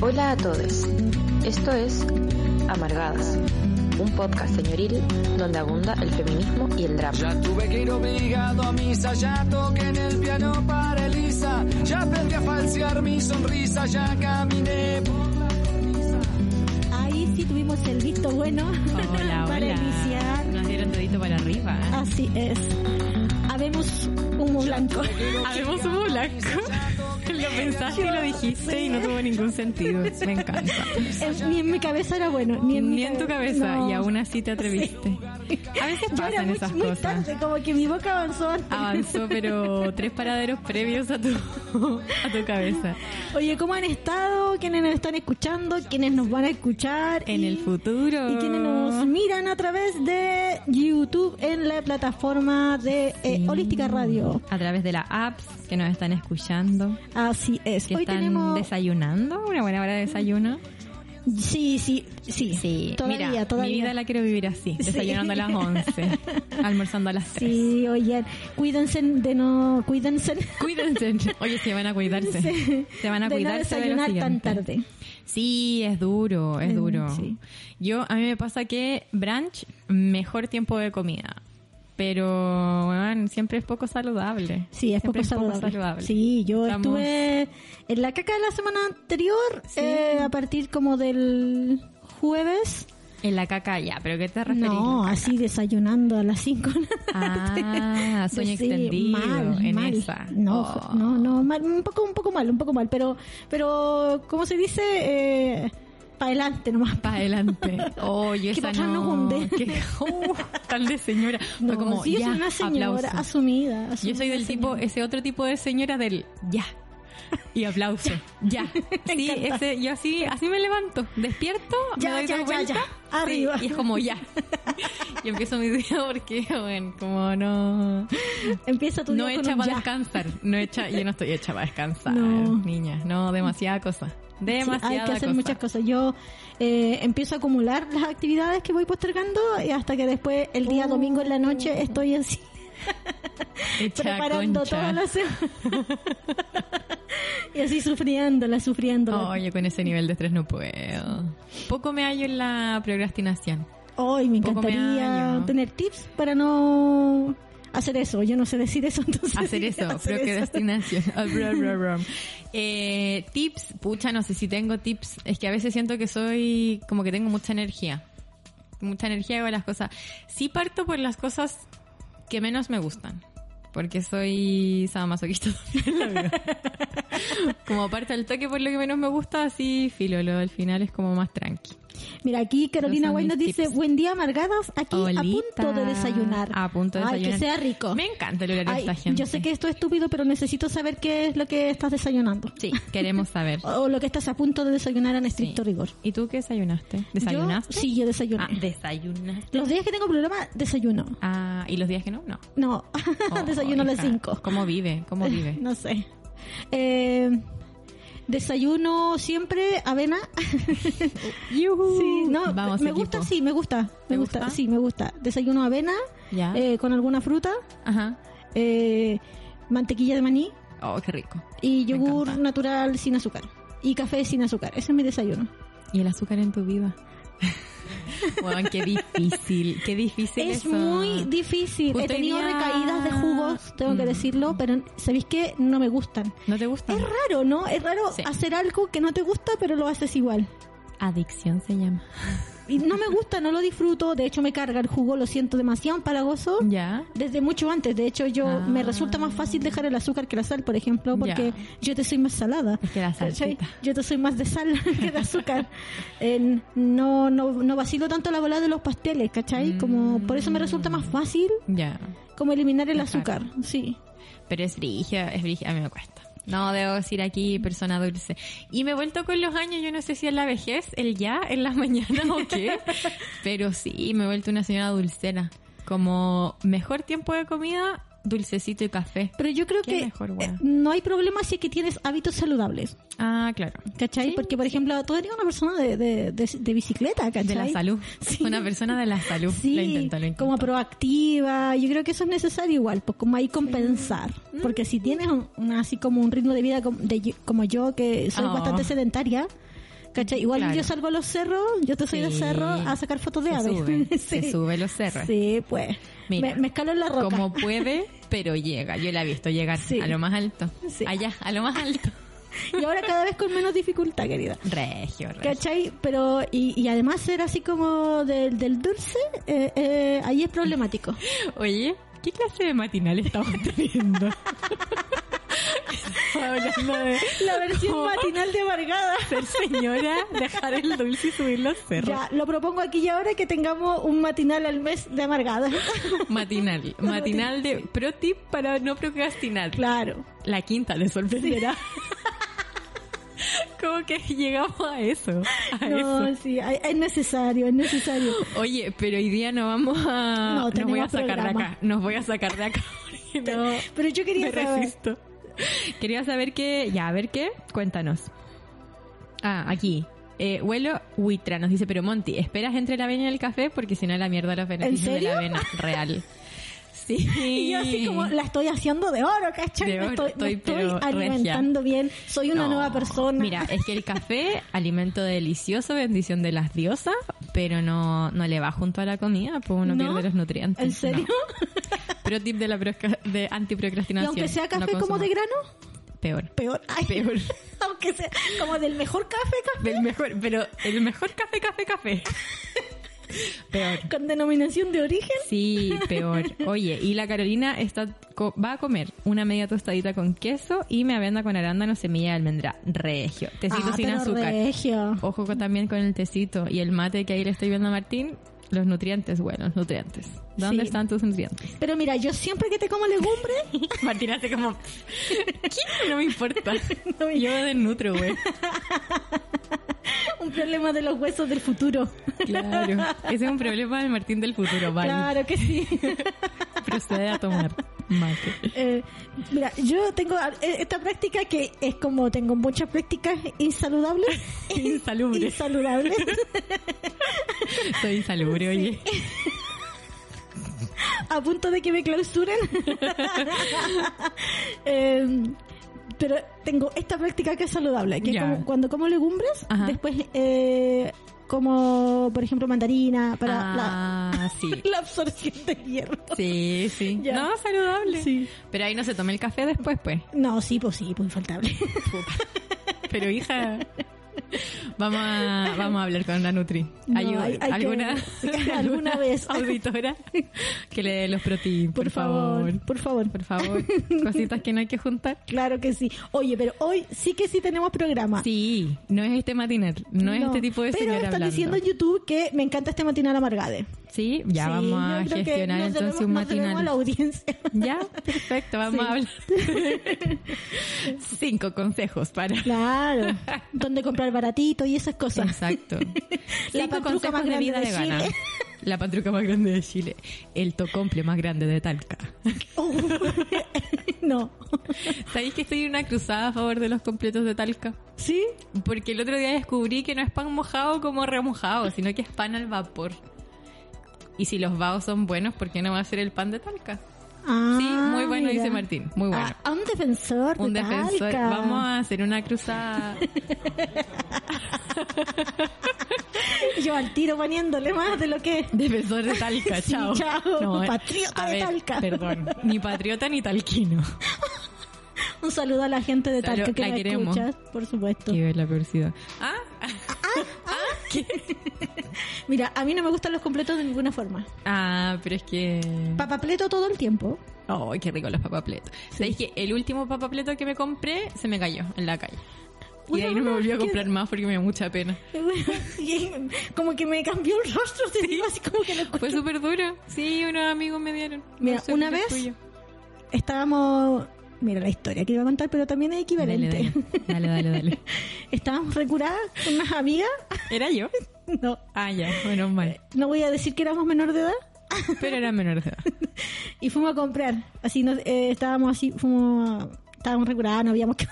Hola a todos. Esto es Amargadas, un podcast señoril donde abunda el feminismo y el drama. Ya tuve que ir obligado a misa, ya toqué en el piano para Elisa, ya aprendí a falsear mi sonrisa, ya caminé por la cornisa. Ahí sí tuvimos el visto bueno Hola, para hola. iniciar. Nos dieron dedito para arriba. Así es. Habemos humo blanco. Habemos humo blanco. Lo pensaste y lo dijiste y no tuvo ningún sentido. Me encanta. Eh, Ni en mi cabeza era bueno, ni en, Ni en tu cabeza no. y aún así te atreviste. A veces Yo era pasan muy, esas muy cosas. tarde, como que mi boca avanzó antes. Avanzó, pero tres paraderos previos a tu, a tu cabeza. Oye, ¿cómo han estado? ¿Quiénes nos están escuchando? ¿Quiénes nos van a escuchar? En Y- el futuro. Y quienes nos miran a través de YouTube en la plataforma de eh, Sí. Holística Radio. A través de las apps que nos están escuchando. Así es. Que Hoy están tenemos... desayunando. Una buena hora de desayuno. Sí, sí, sí. Sí, Todavía, mira, todavía. mi vida la quiero vivir así, Sí. desayunando a las 11, almorzando a las 3. Sí, oye, cuídense de no... Cuídense... Cuídense. Oye, se van a cuidarse. Sí. Se van a de no cuidarse de lo desayunar tan tarde. Sí, es duro, es Mm, duro. sí. Yo, a mí me pasa que brunch, mejor tiempo de comida. Pero, bueno, siempre es poco saludable. Sí, es poco saludable. Sí, yo Estamos- estuve en la caca de la semana anterior, Sí. eh, a partir como del jueves. En la caca ya, pero ¿qué te referís? No, así desayunando a las 5 Ah, sueño Sí, extendido mal, en mal. esa. No, Oh. no, no, mal, un poco, un poco mal, un poco mal, pero, pero, ¿cómo se dice? Eh, para adelante nomás. Para adelante. Oye, Que esa pa' atrás no. hunde. Que, uh, tal de señora. No, como, sí, yo ya, soy una señora aplauso. asumida, Yo soy asumida del tipo, señora. ese otro tipo de señora del ya. Y aplauso. Ya. Sí, ese, yo así, así me levanto. Despierto, Ya, me doy ya, dos ya, sí, Arriba. y es como ya. Y empiezo mi día porque, bueno, como no. Empieza tu día No con hecha un para ya. descansar. No hecha, yo no estoy hecha para descansar, No. niña. No, demasiada cosa. Sí, Demasiada hay que hacer cosa. muchas cosas. Yo eh, empiezo a acumular las actividades que voy postergando y hasta que después el día Oh. domingo en la noche estoy así Preparando concha. toda la semana. y así sufriéndola, sufriéndola. Oh, yo con ese nivel de estrés no puedo. Poco me hallo en la procrastinación. Hoy me poco me encantaría hallo. tener tips para no hacer eso. Yo no sé decir eso, entonces. Hacer eso, hacer eso. procrastinación. Bra. Eh, tips, pucha, no sé si tengo tips. Es que a veces siento que soy como que tengo mucha energía. Mucha energía hago las cosas. Sí parto por las cosas que menos me gustan. Porque soy sadomasoquista. Como parte del toque por lo que menos me gusta, así filo, lo del final es como más tranqui. Mira, aquí Carolina Guay nos dice, tips. buen día, amargadas, aquí a Olita. punto de desayunar. A punto de Ay, desayunar. que sea rico. Me encanta el horario Ay, de esta gente. Yo sé que esto es estúpido, pero necesito saber qué es lo que estás desayunando. Sí, queremos saber. O, o lo que estás a punto de desayunar en estricto Sí. rigor. ¿Y tú qué desayunaste? ¿Desayunaste? Yo, sí, yo desayuné. Ah, desayunaste. Los días que tengo programa, desayuno. Ah, ¿y los días que no? No. No, Oh, desayuno a las hija, 5. ¿Cómo vive? ¿Cómo vive? No sé. Eh, desayuno siempre avena. Sí, no, Vamos, me equipo. gusta, sí, me gusta. Me ¿Te gusta? gusta? sí, me gusta. Desayuno avena Ya. eh, con alguna fruta, Ajá. eh, mantequilla de maní Oh, qué rico. y yogur natural sin azúcar. Y café sin azúcar. Ese es mi desayuno. ¿Y el azúcar en tu vida? Bueno, qué difícil, qué difícil Es eso. muy difícil. Justo He tenido día- recaídas de jugos, tengo que Mm. decirlo, pero ¿sabéis qué? No me gustan. ¿No te gusta? Es raro, ¿no? Es raro Sí. hacer algo que no te gusta, pero lo haces igual. Adicción se llama. Y no me gusta, no lo disfruto. De hecho, me carga el jugo, lo siento demasiado empalagoso. ¿Ya? Desde mucho antes. De hecho, yo Ah. me resulta más fácil dejar el azúcar que la sal, por ejemplo, porque Ya. yo te soy más salada. Es que la salsita. Yo te soy más de sal que de azúcar. Eh, no, no, no vacilo tanto la bola de los pasteles, ¿cachai? Como, por eso me resulta más fácil Ya. como eliminar el Dejar. azúcar. Sí. Pero es brigia, es brigia, a mí me cuesta. No, debo decir aquí persona dulce. Y me he vuelto con los años, yo no sé si es la vejez, el ya, en las mañanas o qué. Pero sí, me he vuelto una señora dulcera. Como mejor tiempo de comida, dulcecito y café. Pero yo creo que mejor, eh, no hay problema si es que tienes hábitos saludables. Ah, claro. ¿Cachai? Sí. Porque, por ejemplo, tú eres una persona de, de, de, de bicicleta, ¿cachai? De la salud. Sí. Una persona de la salud. Sí, lo intento, lo intento. como proactiva. Yo creo que eso es necesario igual, pues como ahí compensar. Mm. Porque si tienes un, así como un ritmo de vida como, de yo- como yo, que soy Oh. bastante sedentaria, ¿Cachai? Igual Claro. yo salgo a los cerros, yo te soy de cerro a sacar fotos de Se aves. sube, se sube los cerros. Sí, pues. Mira, me, me escalo en la roca. Como puede, pero llega. Yo la he visto llegar Sí. a lo más alto. Allá, a lo más alto. Y ahora cada vez con menos dificultad, querida. Regio, regio. ¿Cachai? Pero, y, y además ser así como del, del dulce, eh, eh, ahí es problemático. Oye, ¿qué clase de matinal estamos teniendo? Hablando de La versión ¿Cómo? matinal de amargada. ser señora, dejar el dulce y subir los cerros. Ya, lo propongo aquí y ahora que tengamos un matinal al mes de amargada. Matinal. Matinal de pro tip para no procrastinar. claro. La quinta le sorprenderá. Como que llegamos a eso. A No, eso. sí, es necesario, es necesario. Oye, pero hoy día no vamos a. No, nos voy a sacar de programa. acá. Nos voy a sacar de acá. no, Pero yo quería saber. resisto. Quería saber qué. Ya, a ver qué. Cuéntanos. Ah, aquí. Eh, Huelo Huitra nos dice, pero Monty, ¿esperas entre la avena y el café? Porque si no la mierda los beneficios de la avena. Real. Sí. Y yo así como la estoy haciendo de oro, ¿cachai? De me oro, estoy, me estoy, estoy alimentando bien, soy una No. nueva persona. Mira, es que el café, alimento delicioso, bendición de las diosas, pero no, no le va junto a la comida, pues uno ¿No? pierde los nutrientes. ¿En serio? No. Pero tip de la de Y antiprocrastinación. aunque sea café como de grano, Peor. peor. Ay, Peor. aunque sea como del mejor café, café, Del mejor, pero el mejor café, café, café. Peor. con denominación de origen. Sí, peor. Oye, y la Carolina está va a comer una media tostadita con queso y me avena con arándano, semilla de almendra. Regio. Tecito Ah, sin pero azúcar. regio. Ojo con- también con el tecito y el mate que ahí le estoy viendo a Martín. Los nutrientes, bueno, los nutrientes. ¿Dónde Sí. están tus nutrientes? Pero mira, yo siempre que te como legumbre, Martín hace como... ¿Qué? No me importa. No me- Yo desnutro, güey. un problema de los huesos del futuro. Claro. Ese es un problema del Martín del futuro. Vale. Claro que sí. Procede a tomar mate. Eh, mira, yo tengo eh, esta práctica que es como tengo muchas prácticas insaludables. Insalubre. Insaludables. Soy insalubre, oye. A punto de que me clausuren. Eh, pero tengo esta práctica que es saludable, que Ya. como cuando como legumbres, Ajá. después eh, como, por ejemplo, mandarina para la, ah, sí. la absorción de hierro. Sí, sí. No, saludable. Sí. Pero ahí no se toma el café después, pues. No, sí, pues sí, pues infaltable. Pero hija, vamos a, vamos a hablar con la Nutri. No, Ayuda- hay- hay que- ¿Alguna, alguna vez. auditora que le dé los protein, por, Por favor, por favor. Por favor, cositas que no hay que juntar. Claro que sí. Oye, pero hoy sí que sí tenemos programa. Sí, no es este matinal, no, es este tipo de Pero están diciendo en YouTube que me encanta este matinal amargade. Sí, ya Sí, vamos a gestionar entonces debemos- un debemos a la matinal. audiencia. Ya, perfecto, vamos Sí. a hablar. Cinco consejos para... Claro. Donde comprar baratito y esas cosas. Exacto. La Cinco patruca más de grande vida de. Chile. La patruca más grande de Chile. El tocomple más grande de Talca. Oh. no. ¿Sabéis que estoy en una cruzada a favor de los completos de Talca? ¿Sí? Porque el otro día descubrí que no es pan mojado como remojado, sino que es pan al vapor. Y si los vaos son buenos, ¿por qué no va a ser el pan de Talca? Ah, Sí, muy bueno, mira. dice Martín. Muy bueno. Ah, a un defensor de Un defensor. Talca. Vamos a hacer una cruzada. Yo al tiro poniéndole más de lo que... Defensor de Talca, Sí, chao. chao. eh, Patriota de Talca. Perdón, ni patriota ni talquino. Un saludo a la gente de Salud, Talca que la la queremos. escucha, por supuesto. Qué ver la peorcidad. Ah, ¿qué? Mira, a mí no me gustan los completos de ninguna forma. Ah, pero es que... Papapleto todo el tiempo. ¡Ay, qué rico los papapletos! ¿Sabéis que el último papapleto que me compré se me cayó en la calle? Y ahí no me volví a comprar más porque me dio mucha pena. Como que me cambió el rostro, te digo, así como que lo Fue súper duro. Sí, unos amigos me dieron. Mira, No sé una vez estábamos... Mira la historia que iba a contar, pero también es equivalente. dale, dale, dale, dale. estábamos recuradas con unas amigas. ¿Era yo? No, Ah, ya, menos mal. no voy a decir que éramos menor de edad. Pero era menor de edad. Y fuimos a comprar. Así nos, eh, estábamos así, fuimos estábamos recuradas, no habíamos que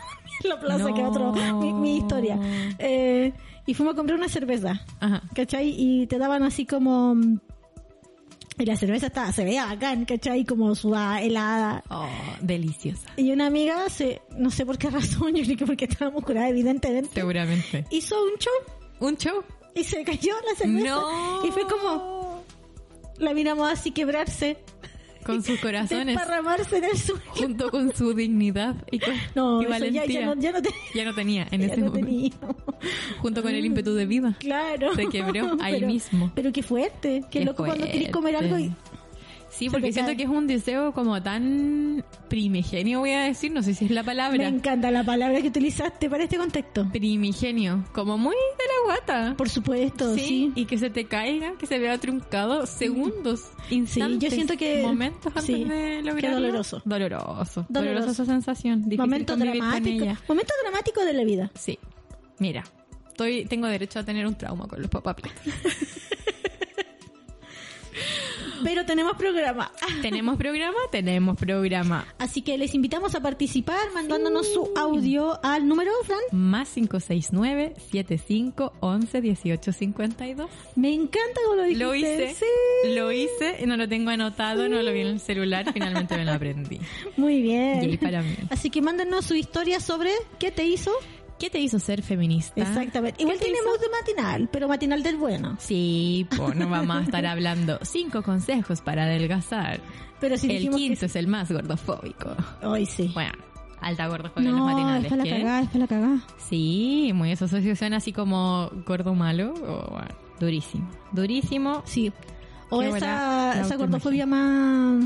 en la plaza, No. que otro, mi, mi historia. Eh, y fuimos a comprar una cerveza. Ajá. ¿Cachai? Y te daban así como... Y la cerveza estaba, se veía bacán, ¿cachai? Como sudada, helada. Oh, deliciosa. Y una amiga, se, no sé por qué razón, yo creo que porque estábamos curadas, evidentemente, Seguramente. hizo un show ¿Un show? y se cayó la cerveza. No. Y fue como, la miramos así quebrarse, Con sus corazones. desparramarse en el suelo. junto con su dignidad y, con, No, y ya, valentía. ya no, ya no, Ya no tenía en ese momento. Junto con el ímpetu de vida. Claro. Se quebró ahí Pero- mismo. Pero qué fuerte. Qué, Qué loco cuando querés comer algo y Sí, porque siento que es un deseo como tan primigenio, voy a decir, no sé si es la me palabra. encanta la palabra que utilizaste para este contexto. Primigenio, como muy de la guata. Por supuesto, sí. Y que se te caiga, que se vea truncado segundos, instantes, yo siento que- momentos antes sí, de qué lograrlo. doloroso. Doloroso. Doloroso. Dolorosa esa sensación. Difícil Momento dramático. Momento dramático de la vida. Sí. Mira, estoy, tengo derecho a tener un trauma con los papapitos. Pero tenemos programa. ¿Tenemos programa? Tenemos programa. Así que les invitamos a participar mandándonos su audio al número, Fran. Más 569-7511-1852. Me encanta cómo lo dijiste. Lo hice. Sí. Lo hice, no lo tengo anotado, no lo vi en el celular, finalmente me lo aprendí. Muy bien. Yay para mí. Así que mándanos su historia sobre qué te hizo. ¿Qué te hizo ser feminista? Exactamente. Igual ¿Qué te tenemos de matinal, pero matinal del bueno. Sí, pues no vamos a estar hablando cinco consejos para adelgazar. Pero si el quinto que... es el más gordofóbico. Hoy sí. Bueno, alta gordofobia en los no, matinales. es para la cagada, es para la cagada. Sí, muy esa asociación así como gordo malo. o, bueno, durísimo. Durísimo. Sí. O Qué esa, esa gordofobia más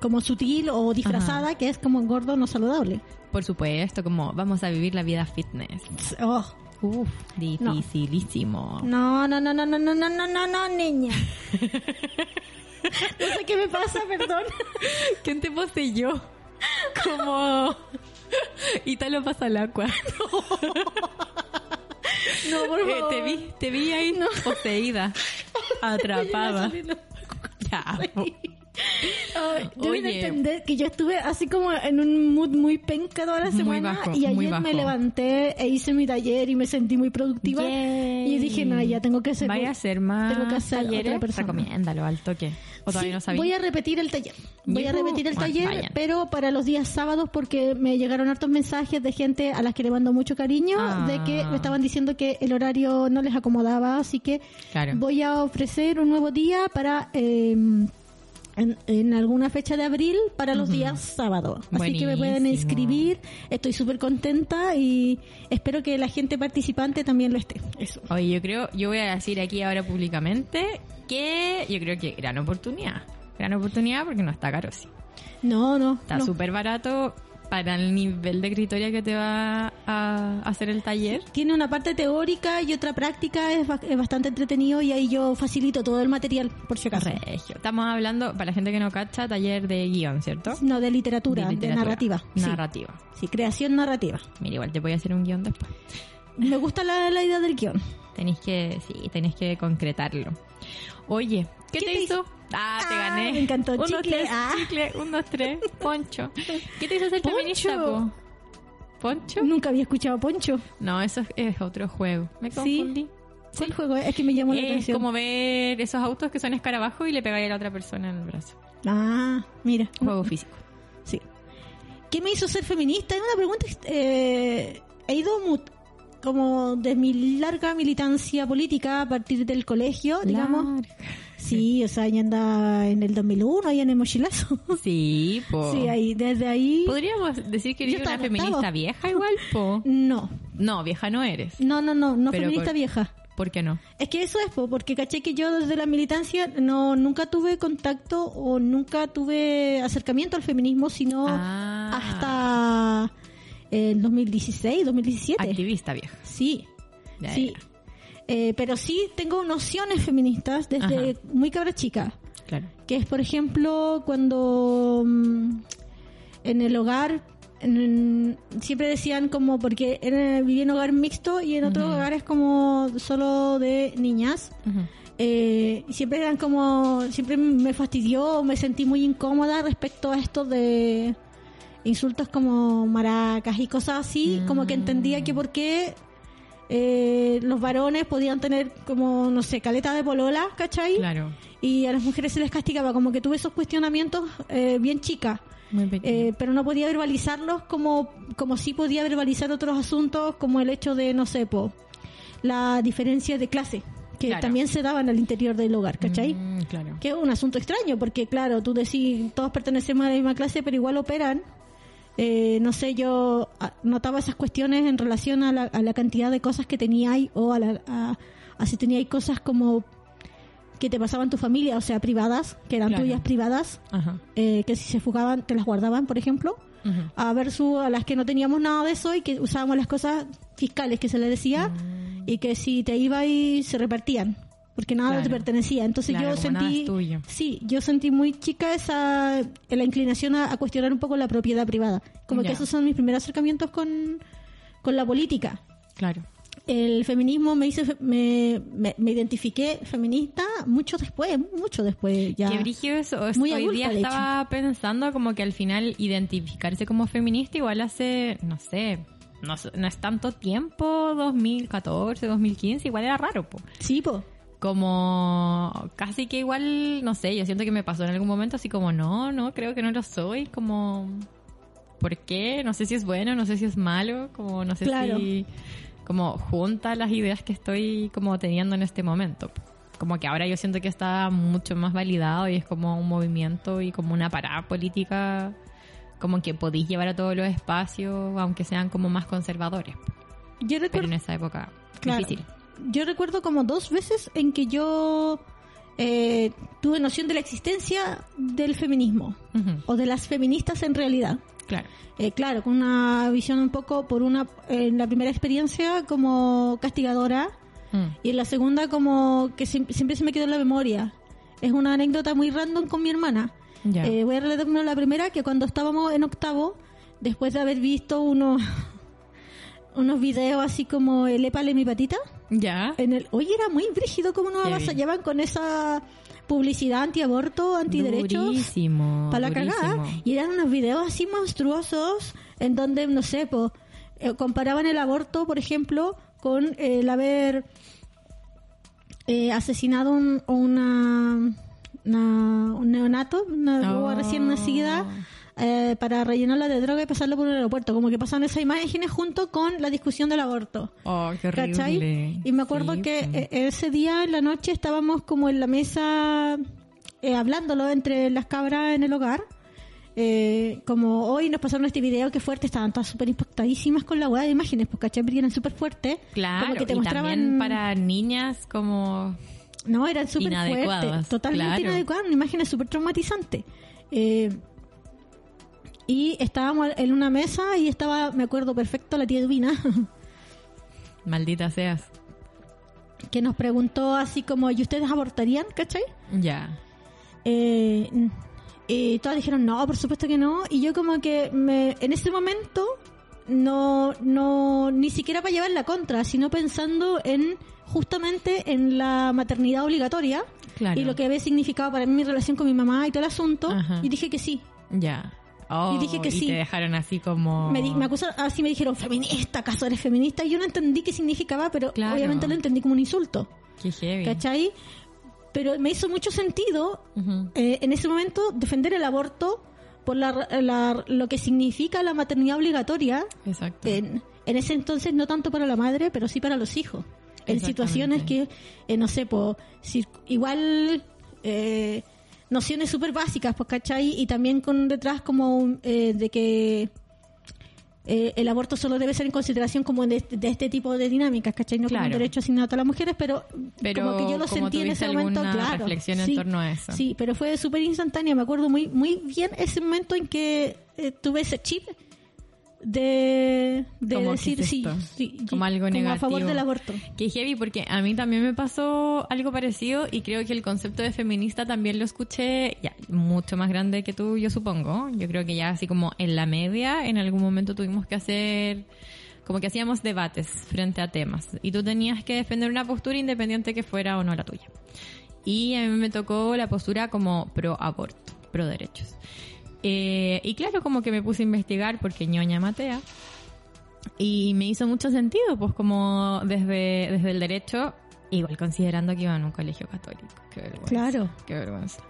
como sutil o disfrazada, que es como gordo no saludable. Por supuesto, como vamos a vivir la vida fitness. Oh, Uf, dificilísimo. no, no, no, no, no, no, no, no, no, no, niña. no sé qué me pasa, perdón. ¿Quién te poseyó? Como... Y tal lo pasa al agua. No, por Eh, favor. te vi, te vi ahí poseída, atrapada. Ya, deben Oye. entender que yo estuve así como en un mood muy penca toda la semana bajo, y ayer me levanté e hice mi taller y me sentí muy productiva Yay. y dije, no, ya tengo que hacer Vaya a hacer más tengo que hacer talleres, persona. recomiéndalo al toque. O todavía Sí, no sabía. voy a repetir el taller. Voy a repetir el Bueno, taller, vayan. pero para los días sábados porque me llegaron hartos mensajes de gente a las que le mando mucho cariño, Ah. de que me estaban diciendo que el horario no les acomodaba, así que Claro. voy a ofrecer un nuevo día para eh, en, en alguna fecha de abril para los días sábados. Así que me pueden inscribir. Estoy súper contenta y espero que la gente participante también lo esté. Eso. Oye, yo creo, yo voy a decir aquí ahora públicamente que yo creo que gran oportunidad. Gran oportunidad porque no está caro, sí. No, no. Está no. súper barato para el nivel de escritoria que te va a hacer el taller. Tiene una parte teórica y otra práctica, es, ba- es bastante entretenido y ahí yo facilito todo el material, por si acaso. Regio. Estamos hablando, para la gente que no cacha, taller de guion, ¿cierto? No, de literatura, de, literatura. narrativa. Sí. Narrativa. Sí, creación narrativa. Mira, igual te voy a hacer un guion después. Me gusta la, la idea del guion. Tenéis que, sí, tenéis que concretarlo. Oye, ¿qué, ¿Qué te hizo? Ah, te Ah, gané. me encantó. Un, dos, Chicle, tres, ah. chicle, un, dos, tres, poncho. ¿Qué te hizo ser Poncho. feminista, po? ¿Poncho? Nunca había escuchado Poncho. No, eso es, es otro juego. Me Sí. confundí. ¿Cuál juego es? Es que me llamó la Es atención. como ver esos autos que son escarabajos y le pegáis a la otra persona en el brazo. Ah, mira. Juego físico. Sí. ¿Qué me hizo ser feminista? Es una pregunta. eh, he ido como de mi larga militancia política a partir del colegio, digamos. Larga. Sí, o sea, ya anda en el 2001, ahí en el mochilazo. Sí, po. Sí, ahí, desde ahí. Podríamos decir que eres una feminista vieja igual, po. No, No, vieja no eres. no, no, no, no Pero feminista por- vieja. ¿Por qué no? Es que eso es, po, porque caché que yo desde la militancia no nunca tuve contacto o nunca tuve acercamiento al feminismo, sino Ah. hasta el 2016, 2017. Activista vieja. Sí, Ya, sí. Eh, pero sí tengo nociones feministas desde Ajá. muy cabra chica. Claro. Que es, por ejemplo, cuando mm, en el hogar en- siempre decían como, porque vivía en hogar mixto y en otros Ujú. hogares como solo de niñas. Eh, y siempre eran como, siempre me fastidió, me sentí muy incómoda respecto a esto de insultos como maracas y cosas así, como que entendía que por qué eh, los varones podían tener como, no sé, caleta de polola, ¿cachai? Claro. Y a las mujeres se les castigaba, como que tuve esos cuestionamientos eh, bien chicas. Eh, pero no podía verbalizarlos como, como sí podía verbalizar otros asuntos, como el hecho de, no sé, po, la diferencia de clase, que Claro. también se daban al interior del hogar, ¿cachai? Mm, claro. Que es un asunto extraño, porque claro, tú decís, todos pertenecemos a la misma clase, pero igual operan. Eh, no sé, yo ah, notaba esas cuestiones en relación a la, a la cantidad de cosas que teníais o a, la, a, a si teníais cosas como que te pasaban tu familia, o sea, privadas, que eran Claro. tuyas privadas, eh, que si se fugaban te las guardaban, por ejemplo, Ujú. a versus a las que no teníamos nada de eso y que usábamos las cosas fiscales que se le decía Mm. y que si te iba y se repartían porque nada te Claro. pertenecía entonces Claro, yo sentí sí yo sentí muy chica esa la inclinación a, a cuestionar un poco la propiedad privada como Ya. que esos son mis primeros acercamientos con con la política Claro. el feminismo me hizo fe- me, me, me identifiqué feminista mucho después mucho después ya Qué brígido eso. Es- Muy Hoy adulta, día estaba pensando como que al final identificarse como feminista igual hace, no sé, no, no es tanto tiempo, 2014, 2015, igual era raro, po. sí po Como casi que igual, no sé, yo siento que me pasó en algún momento así como, no, no, creo que no lo soy, como, ¿por qué? No sé si es bueno, no sé si es malo, como no sé Claro. si, como junta las ideas que estoy como teniendo en este momento. Como que ahora yo siento que está mucho más validado y es como un movimiento y como una parada política, como que podéis llevar a todos los espacios, aunque sean como más conservadores. yo Pero en esa época, Claro. difícil. Yo recuerdo como dos veces en que yo eh, tuve noción de la existencia del feminismo o de las feministas en realidad. Claro. Eh, claro, con una visión un poco por una en la primera experiencia como castigadora Mm. y en la segunda como que siem- siempre se me quedó en la memoria. Es una anécdota muy random con mi hermana. Eh, voy a relatar primero la primera, que cuando estábamos en octavo, después de haber visto unos unos videos así como el épale mi patita, Ya. en el oye era muy brígido como nos avasallaban con esa publicidad antiaborto, antiderechos Durísimo. para la durísimo. cagada y eran unos videos así monstruosos en donde no sé po, eh, comparaban el aborto por ejemplo con el haber eh, asesinado un, una, una- un neonato una Oh. recién nacida eh, para rellenarla de droga y pasarla por un aeropuerto como que pasaban esas imágenes junto con la discusión del aborto Oh, qué horrible. ¿Cachai? Y me acuerdo Sí, que eh, ese día en la noche estábamos como en la mesa eh, hablándolo entre las cabras en el hogar. Eh, como hoy nos pasaron este video que fuerte, estaban todas súper impactadísimas con la hueá de imágenes, porque ¿cachai? Porque eran súper fuertes. Claro, como que te y mostraban... también para niñas como... No, eran súper fuertes, totalmente claro. inadecuadas, imágenes súper traumatizantes. Eh, y estábamos en una mesa y estaba, me acuerdo perfecto, la tía Edwina, Maldita seas. que nos preguntó así como, ¿y ustedes abortarían? ¿Cachai? Ya. Eh, y todas dijeron, no, por supuesto que no. Y yo como que me, en ese momento, no, no, ni siquiera para llevar la contra, sino pensando en justamente en la maternidad obligatoria Claro. y lo que había significado para mí mi relación con mi mamá y todo el asunto. Ajá. Y dije que sí. Ya. Oh, Y dije que sí. te dejaron así como... Me, di- me acusaron, así me dijeron, feminista, ¿acaso eres feminista? Y yo no entendí qué significaba, pero Claro. obviamente lo entendí como un insulto. Qué heavy. ¿Cachai? Pero me hizo mucho sentido eh, en ese momento defender el aborto por la, la- lo que significa la maternidad obligatoria Exacto. en, en ese entonces no tanto para la madre pero sí para los hijos en situaciones que eh, no sé po, si- igual eh, nociones súper básicas pues ¿cachai? y también con detrás como eh, de que eh, el aborto solo debe ser en consideración como de, de este tipo de dinámicas, ¿cachai? No como Claro. un derecho asignado a las mujeres, pero, Pero como que yo lo como sentí en ese momento, claro. reflexión en sí, torno a eso. Sí, pero fue súper instantánea. Me acuerdo muy muy bien ese momento en que eh, tuve ese chip de, de Como, ¿qué decir es sí, sí, Como algo a negativo. favor del aborto. Qué heavy, porque a mí también me pasó algo parecido y creo que el concepto de feminista también lo escuché ya mucho más grande que tú, yo supongo. Yo creo que ya así como en la media, en algún momento tuvimos que hacer, como que hacíamos debates frente a temas y tú tenías que defender una postura independiente que fuera o no la tuya. Y a mí me tocó la postura como pro aborto, pro derechos. Eh, y claro, como que me puse a investigar porque ñoña Matea. Y me hizo mucho sentido, pues como desde, desde el derecho, igual considerando que iba en un colegio católico. Qué vergüenza. Claro. Qué vergüenza.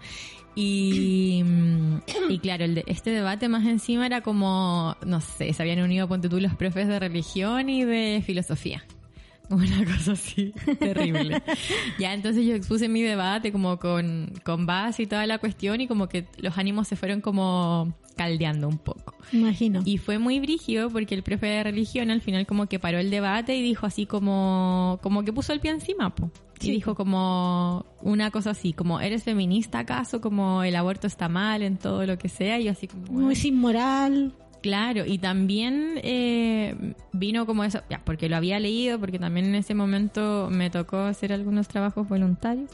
Y, mm, y claro, el de- este debate más encima era como, no sé, se habían unido, ponte tú, los profes de religión y de filosofía. Una cosa así, terrible. ya, entonces yo expuse mi debate como con, con base y toda la cuestión y como que los ánimos se fueron como caldeando un poco. Imagino. Y fue muy brígido porque el profe de religión al final como que paró el debate y dijo así como, como que puso el pie encima, po. Y dijo como una cosa así, como, ¿eres feminista acaso? Como el aborto está mal en todo lo que sea. Y yo así como, Muy sin moral. Claro, y también eh, vino como eso, ya, porque lo había leído, porque también en ese momento me tocó hacer algunos trabajos voluntarios,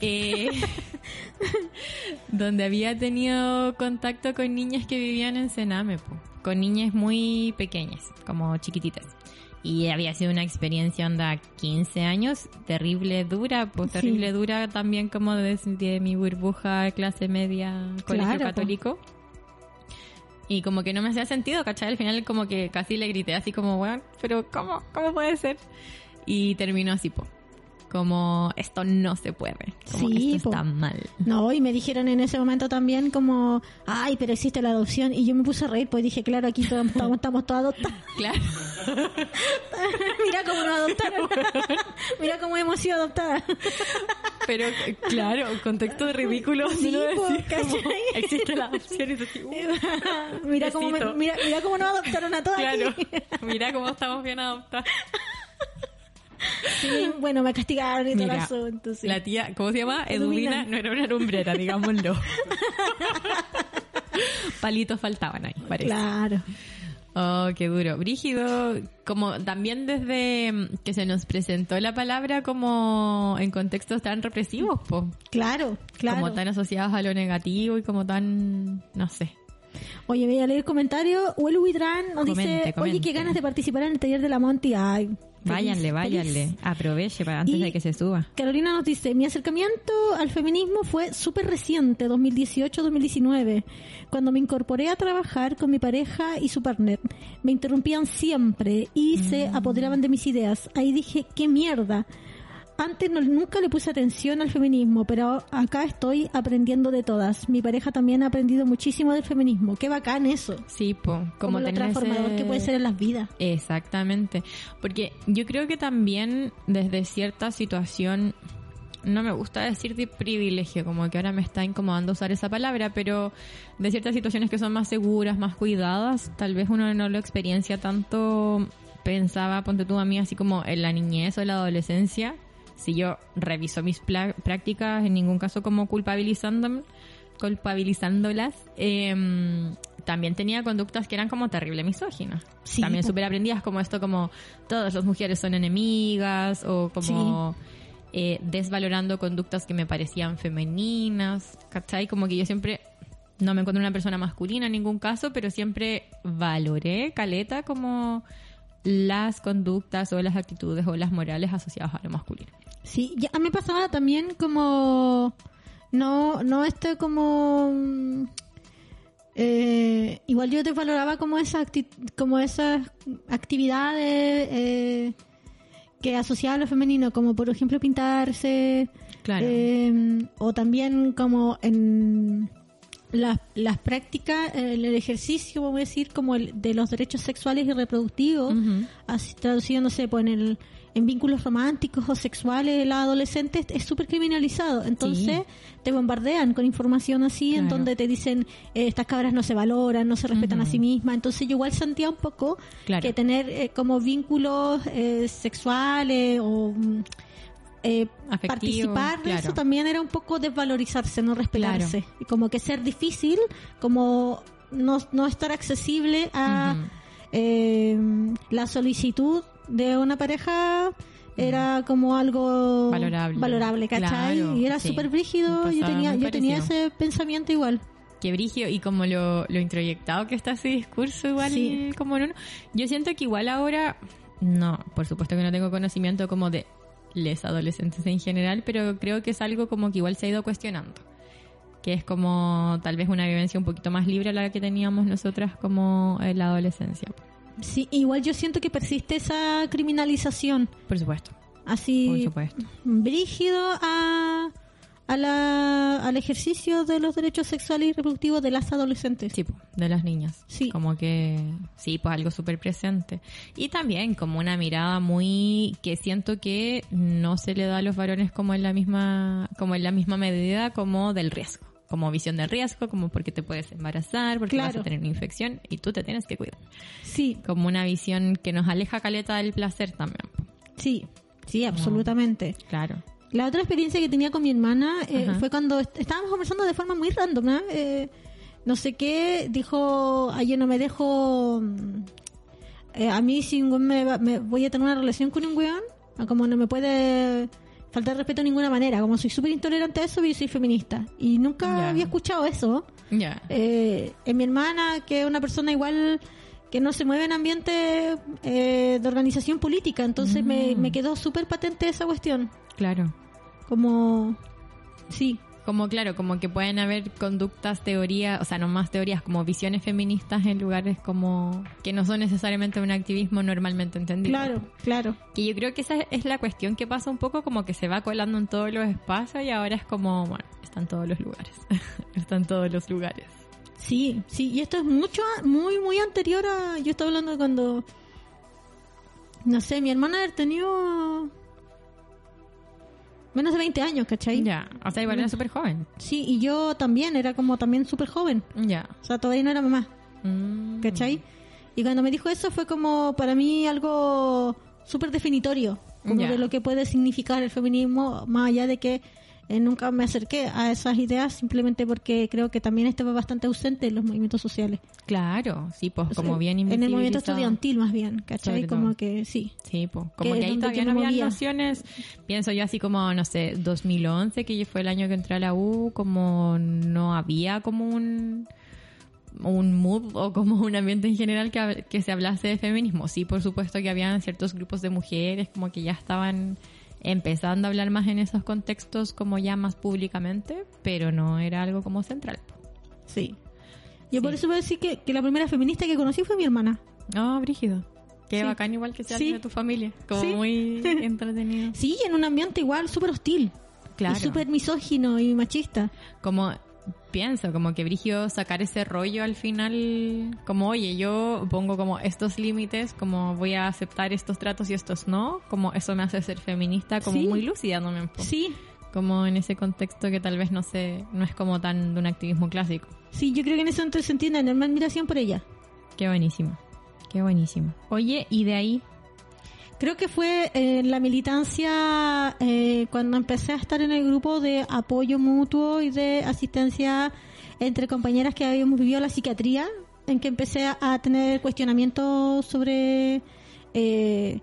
eh, donde había tenido contacto con niñas que vivían en Sename, con niñas muy pequeñas, como chiquititas. Y había sido una experiencia onda 15 años, terrible, dura, pues Sí. terrible, dura también como desde mi burbuja clase media, colegio Claro, po. Y como que no me hacía sentido, ¿cachai? Al final como que casi le grité así como, bueno, pero ¿cómo? ¿Cómo puede ser? Y terminó así, po. Como, esto no se puede. Como, Sí, esto está mal. No, y me dijeron en ese momento también como, ay, pero existe la adopción. Y yo me puse a reír, pues dije, claro, aquí todos, estamos, estamos todos adoptados. Claro. Mira cómo nos adoptaron. Mira cómo hemos sido adoptadas. Pero, claro, contexto ridículo. Sí, ¿no? Decir como, existe la opción y así, uh, mira, cómo me- mira, mira cómo nos adoptaron a todas claro. aquí. Mira cómo estamos bien adoptados. Sí, bueno, me castigaron y todo el asunto. sí. La tía, ¿cómo se llama? Eduvina no era una lumbrera, digámoslo. Palitos faltaban ahí, parece. Claro. Oh, qué duro. Brígido, como también desde mm, que se nos presentó la palabra como en contextos tan represivos, po. Claro, claro. Como tan asociados a lo negativo y como tan, no sé. Oye, voy a leer el comentario. Huel Huidrán nos Comente, dice, oye, qué ganas de participar en el taller de la Monty. Ay, Váyanle, váyanle. Aproveche para antes Y- de que se suba. Carolina nos dice, mi acercamiento al feminismo fue súper reciente, 2018-2019, cuando me incorporé a trabajar con mi pareja y su partner. Me interrumpían siempre y se Mm. apoderaban de mis ideas. Ahí dije, qué mierda. Antes no- nunca le puse atención al feminismo, pero acá estoy aprendiendo de todas. Mi pareja también ha aprendido muchísimo del feminismo. Qué bacán eso. Sí, po. Como, Como, lo transformador ese- que puede ser en las vidas. Exactamente. Porque yo creo que también desde cierta situación, no me gusta decir de privilegio, como que ahora me está incomodando usar esa palabra, pero de ciertas situaciones que son más seguras, más cuidadas, tal vez uno no lo experiencia tanto, pensaba, ponte tú a mí, así como en la niñez o en la adolescencia, si yo reviso mis prácticas, en ningún caso como culpabilizándome, culpabilizándolas, em, también tenía conductas que eran como terrible misóginas. Sí, también súper aprendidas como esto como todas las mujeres son enemigas o como eh, desvalorando conductas que me parecían femeninas, ¿cachai? Como que yo siempre no me encuentro una persona masculina en ningún caso, pero siempre valoré, caleta, como las conductas o las actitudes o las morales asociadas a lo masculino. Sí, ya a mí me pasaba también como no no este como mm, eh, igual yo desvaloraba como esas acti- como esas actividades eh, que asociaban a lo femenino como por ejemplo pintarse Claro. eh, o también como en las, las prácticas el ejercicio vamos a decir como el, de los derechos sexuales y reproductivos así traducido, no sé, pues en, el, en vínculos románticos o sexuales, los adolescentes es súper criminalizado. Entonces te bombardean con información así, en donde te dicen, eh, estas cabras no se valoran, no se respetan a sí mismas. Entonces yo igual sentía un poco Claro. que tener eh, como vínculos eh, sexuales o... mm, eh, Afectivo, participar de claro. eso también era un poco desvalorizarse, no respetarse. Y como que ser difícil, como no, no estar accesible a eh, la solicitud de una pareja era como algo Valorable. valorable ¿cachai? Claro, y era súper brígido, yo tenía, yo tenía ese pensamiento igual. Qué brigio y como lo, lo introyectado que está ese discurso igual Sí. como en uno. Yo siento que igual ahora, no, por supuesto que no tengo conocimiento como de les adolescentes en general, pero creo que es algo como que igual se ha ido cuestionando. Que es como tal vez una vivencia un poquito más libre a la que teníamos nosotras como en la adolescencia. Sí, igual yo siento que persiste esa criminalización. Por supuesto. Así. Por supuesto. Brígido a, a la, al ejercicio de los derechos sexuales y reproductivos de las adolescentes. Sí, de las niñas. Sí. Como que, sí, pues algo súper presente. Y también como una mirada muy, que siento que no se le da a los varones como en la misma, como en la misma medida como del riesgo. Como visión de riesgo, como porque te puedes embarazar, porque vas a tener una infección y tú te tienes que cuidar. Sí, Como una visión que nos aleja caleta del placer también. sí, sí, absolutamente. Claro. La otra experiencia que tenía con mi hermana eh, fue cuando est- estábamos conversando de forma muy random, ¿eh? Eh, no sé qué, dijo, ayer no me dejo, mm, eh, a mí si me, me voy a tener una relación con un weón, a como no me puede faltar respeto de ninguna manera, como soy súper intolerante a eso, yo soy feminista. Y nunca había escuchado eso. Ya. Eh, en mi hermana, que es una persona igual que no se mueve en ambiente eh, de organización política, entonces me, Mm. me quedó súper patente esa cuestión. Claro. Como, sí, Como claro, como que pueden haber conductas, teorías, o sea, no más teorías, como visiones feministas en lugares como que no son necesariamente un activismo normalmente entendido. claro, claro. Que yo creo que esa es la cuestión que pasa un poco como que se va colando en todos los espacios y ahora es como, bueno, está en todos los lugares. está en todos los lugares. Sí, sí, y esto es mucho, muy, muy anterior a, yo estaba hablando de cuando, no sé, mi hermana haber tenido menos de 20 años, ¿cachai? Ya, o sea, igual era súper joven. Sí, y yo también, era como también súper joven, Ya. o sea, todavía no era mamá. Mm. ¿cachai? Y cuando me dijo eso fue como para mí algo súper definitorio, como Ya. de lo que puede significar el feminismo, más allá de que eh, nunca me acerqué a esas ideas, simplemente porque creo que también estaba bastante ausente en los movimientos sociales. Claro, sí, pues O sea, como bien En el movimiento estudiantil más bien, ¿cachai? Como que sí. Sí, po. como Que que, ahí todavía no había nociones, pienso yo así como, no sé, 2011, que fue el año que entré a la U, como no había como un un mood o como un ambiente en general que, que se hablase de feminismo. Sí, por supuesto que habían ciertos grupos de mujeres como que ya estaban empezando a hablar más en esos contextos como ya más públicamente, pero no era algo como central. Sí. Yo Sí. por eso voy a decir que, que la primera feminista que conocí fue mi hermana. Oh, brígido. Qué Sí. bacán igual que sea Sí. de tu familia. Como muy entretenido. Sí, en un ambiente igual súper hostil. Claro. Y súper misógino y machista. como pienso como que Brigio sacar ese rollo al final como oye yo pongo como estos límites como voy a aceptar estos tratos y estos no como eso me hace ser feminista como Sí. muy lúcida no me Sí, como en ese contexto que tal vez no sé no es como tan de un activismo clásico sí, yo creo que en eso entonces entiende enorme admiración por ella. qué buenísimo qué buenísimo oye y de ahí Creo que fue eh, la militancia eh, cuando empecé a estar en el grupo de apoyo mutuo y de asistencia entre compañeras que habíamos vivido la psiquiatría, en que empecé a, tener cuestionamientos sobre... eh,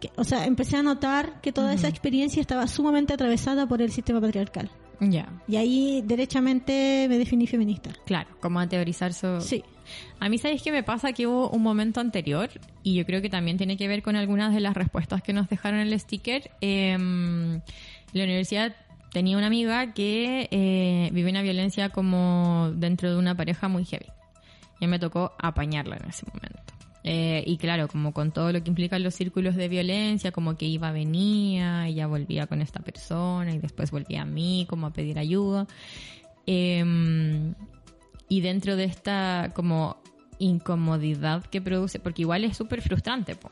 que- o sea, empecé a notar que toda esa experiencia estaba sumamente atravesada por el sistema patriarcal. ya Y ahí derechamente me definí feminista. claro como a teorizar sobre Sí. A mí, ¿sabéis qué me pasa? Que hubo un momento anterior, y yo creo que también tiene que ver con algunas de las respuestas que nos dejaron en el sticker. Em, la universidad tenía una amiga que eh, una violencia como dentro de una pareja muy heavy. Y me tocó apañarla en ese momento. Eh, y claro, como con todo lo que implican los círculos de violencia, como que iba, venía, ella volvía con esta persona y después volvía a mí como a pedir ayuda. Em, y dentro de esta como incomodidad que produce, porque igual es súper frustrante, po,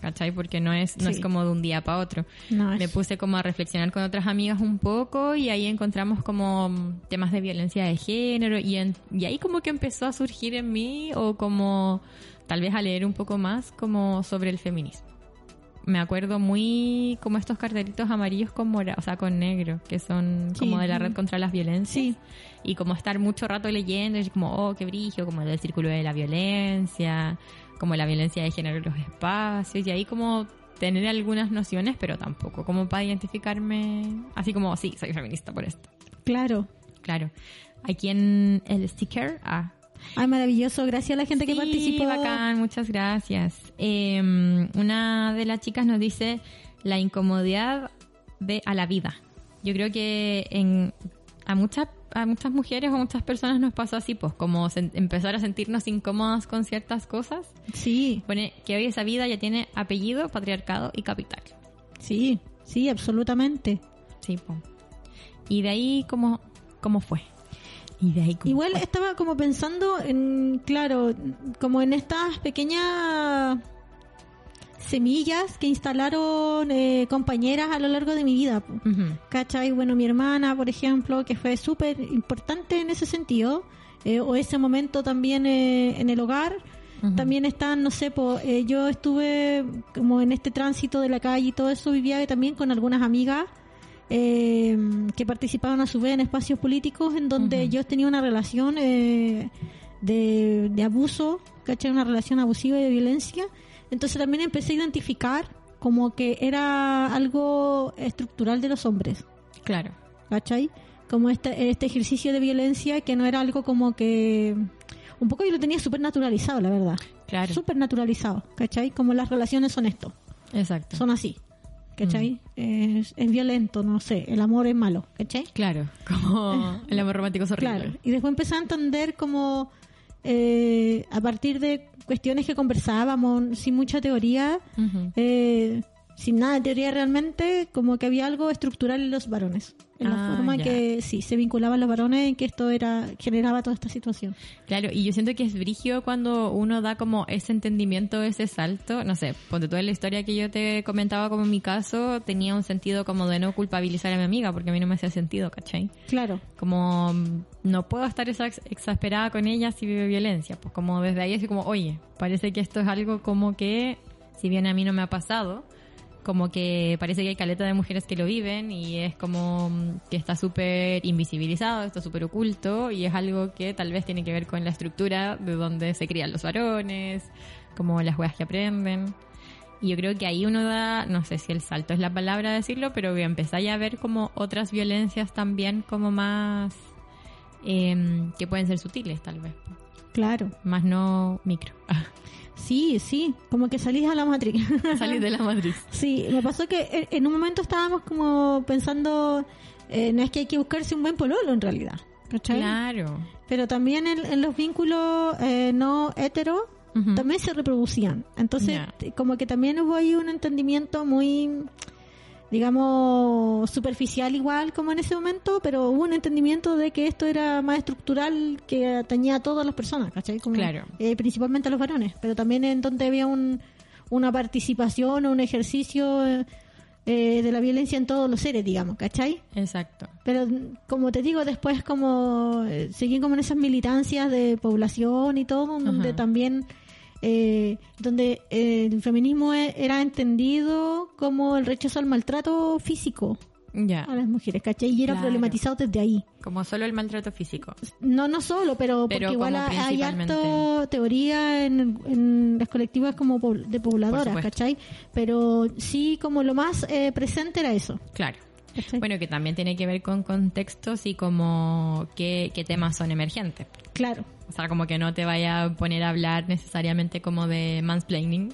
¿cachai? Porque no es, no Sí. es como de un día para otro. No, Me puse como a reflexionar con otras amigas un poco y ahí encontramos como temas de violencia de género y, en- y ahí como que empezó a surgir en mí o como tal vez a leer un poco más como sobre el feminismo. Me acuerdo muy como estos cartelitos amarillos con mora, o sea, con negro, que son Sí. como de la red contra las violencias. Sí. Y como estar mucho rato leyendo, y como, oh, qué brillo, como el círculo de la violencia, como la violencia de género en los espacios, y ahí como tener algunas nociones, pero tampoco como para identificarme, así como, sí, soy feminista por esto. Claro. Claro. Aquí en el sticker, ah, Ay, maravilloso. Gracias a la gente que participó. bacán, muchas gracias. Eh, una de las chicas nos dice la incomodidad de a la vida. Yo creo que en a muchas a muchas mujeres o muchas personas nos pasó así, pues como empezar a sentirnos incómodas con ciertas cosas. Sí, Pone que hoy esa vida ya tiene apellido, patriarcado y capital. sí, sí, absolutamente. Sí, po. Y de ahí, ¿cómo, cómo fue? Y de ahí, ¿cómo Igual estaba como pensando en, claro, como en estas pequeñas semillas que instalaron eh, compañeras a lo largo de mi vida. Ujú. ¿Cachai? Bueno, mi hermana, por ejemplo, que fue súper importante en ese sentido, eh, o ese momento también eh, en el hogar. También están, no sé, po, eh, yo estuve como en este tránsito de la calle y todo eso, vivía también con algunas amigas eh, que participaban a su vez en espacios políticos en donde yo tenía una relación eh, de, de abuso, ¿cachai? Una relación abusiva y de violencia. Entonces también empecé a identificar como que era algo estructural de los hombres. Claro. ¿cachai? Como este, este ejercicio de violencia que no era algo como que... Un poco yo lo tenía súper naturalizado, la verdad. Claro. Súper naturalizado, ¿cachai? Como las relaciones son esto, Exacto. son así, ¿cachai? Es, es violento, no sé, el amor es malo, ¿cachai? Claro. Como el amor romántico es horrible. Claro. Y después empecé a entender como eh, a partir de cuestiones que conversábamos sin mucha teoría, eh, sin nada de teoría realmente, como que había algo estructural en los varones. En la Ah, forma ya. que sí, se vinculaban los varones en que esto era generaba toda esta situación. Claro, y yo siento que es brigio cuando uno da como ese entendimiento, ese salto. No sé, ponte toda la historia que yo te comentaba como en mi caso, tenía un sentido como de no culpabilizar a mi amiga, porque a mí no me hacía sentido, ¿cachai? Claro, Como mm, no puedo estar exa- exasperada con ella si vive violencia. Pues como desde ahí así como, oye, parece que esto es algo como que, si bien a mí no me ha pasado, como que parece que hay caleta de mujeres que lo viven y es como mm, que está súper invisibilizado, está súper oculto y es algo que tal vez tiene que ver con la estructura de donde se crían los varones, como las weas que aprenden. Y yo creo que ahí uno da, no sé si el salto es la palabra de decirlo, pero empezáis a ver como otras violencias también como más, em, que pueden ser sutiles tal vez, claro. más no micro. Sí, sí, como que salís a la matriz. Salir de la matriz. sí, me pasó que en- en un momento estábamos como pensando, eh, no es que hay que buscarse un buen pololo en realidad, ¿cachai? Claro. Pero también en, en los vínculos eh, no hetero también se reproducían. Entonces, como que también hubo ahí un entendimiento muy, digamos, superficial igual como en ese momento, pero hubo un entendimiento de que esto era más estructural que atañía a todas las personas, ¿cachai? Como, Claro. eh, principalmente a los varones, pero también en donde había un, una participación o un ejercicio eh, de la violencia en todos los seres, digamos, ¿cachai? Exacto. Pero como te digo, después como eh, seguí como en esas militancias de población y todo, donde Ajá. también eh, donde eh, el feminismo e- era entendido como el rechazo al maltrato físico Ya. a las mujeres, ¿cachai? Y era Claro. problematizado desde ahí. Como solo el maltrato físico. No, no solo, pero, Pero porque igual hay harto teoría en, en las colectivas como de pobladoras. ¿cachai? Pero sí como lo más eh, presente era eso. Claro. ¿Cachai? Bueno, que también tiene que ver con contextos y como qué, qué temas son emergentes. claro. O sea, como que no te vaya a poner a hablar necesariamente como de mansplaining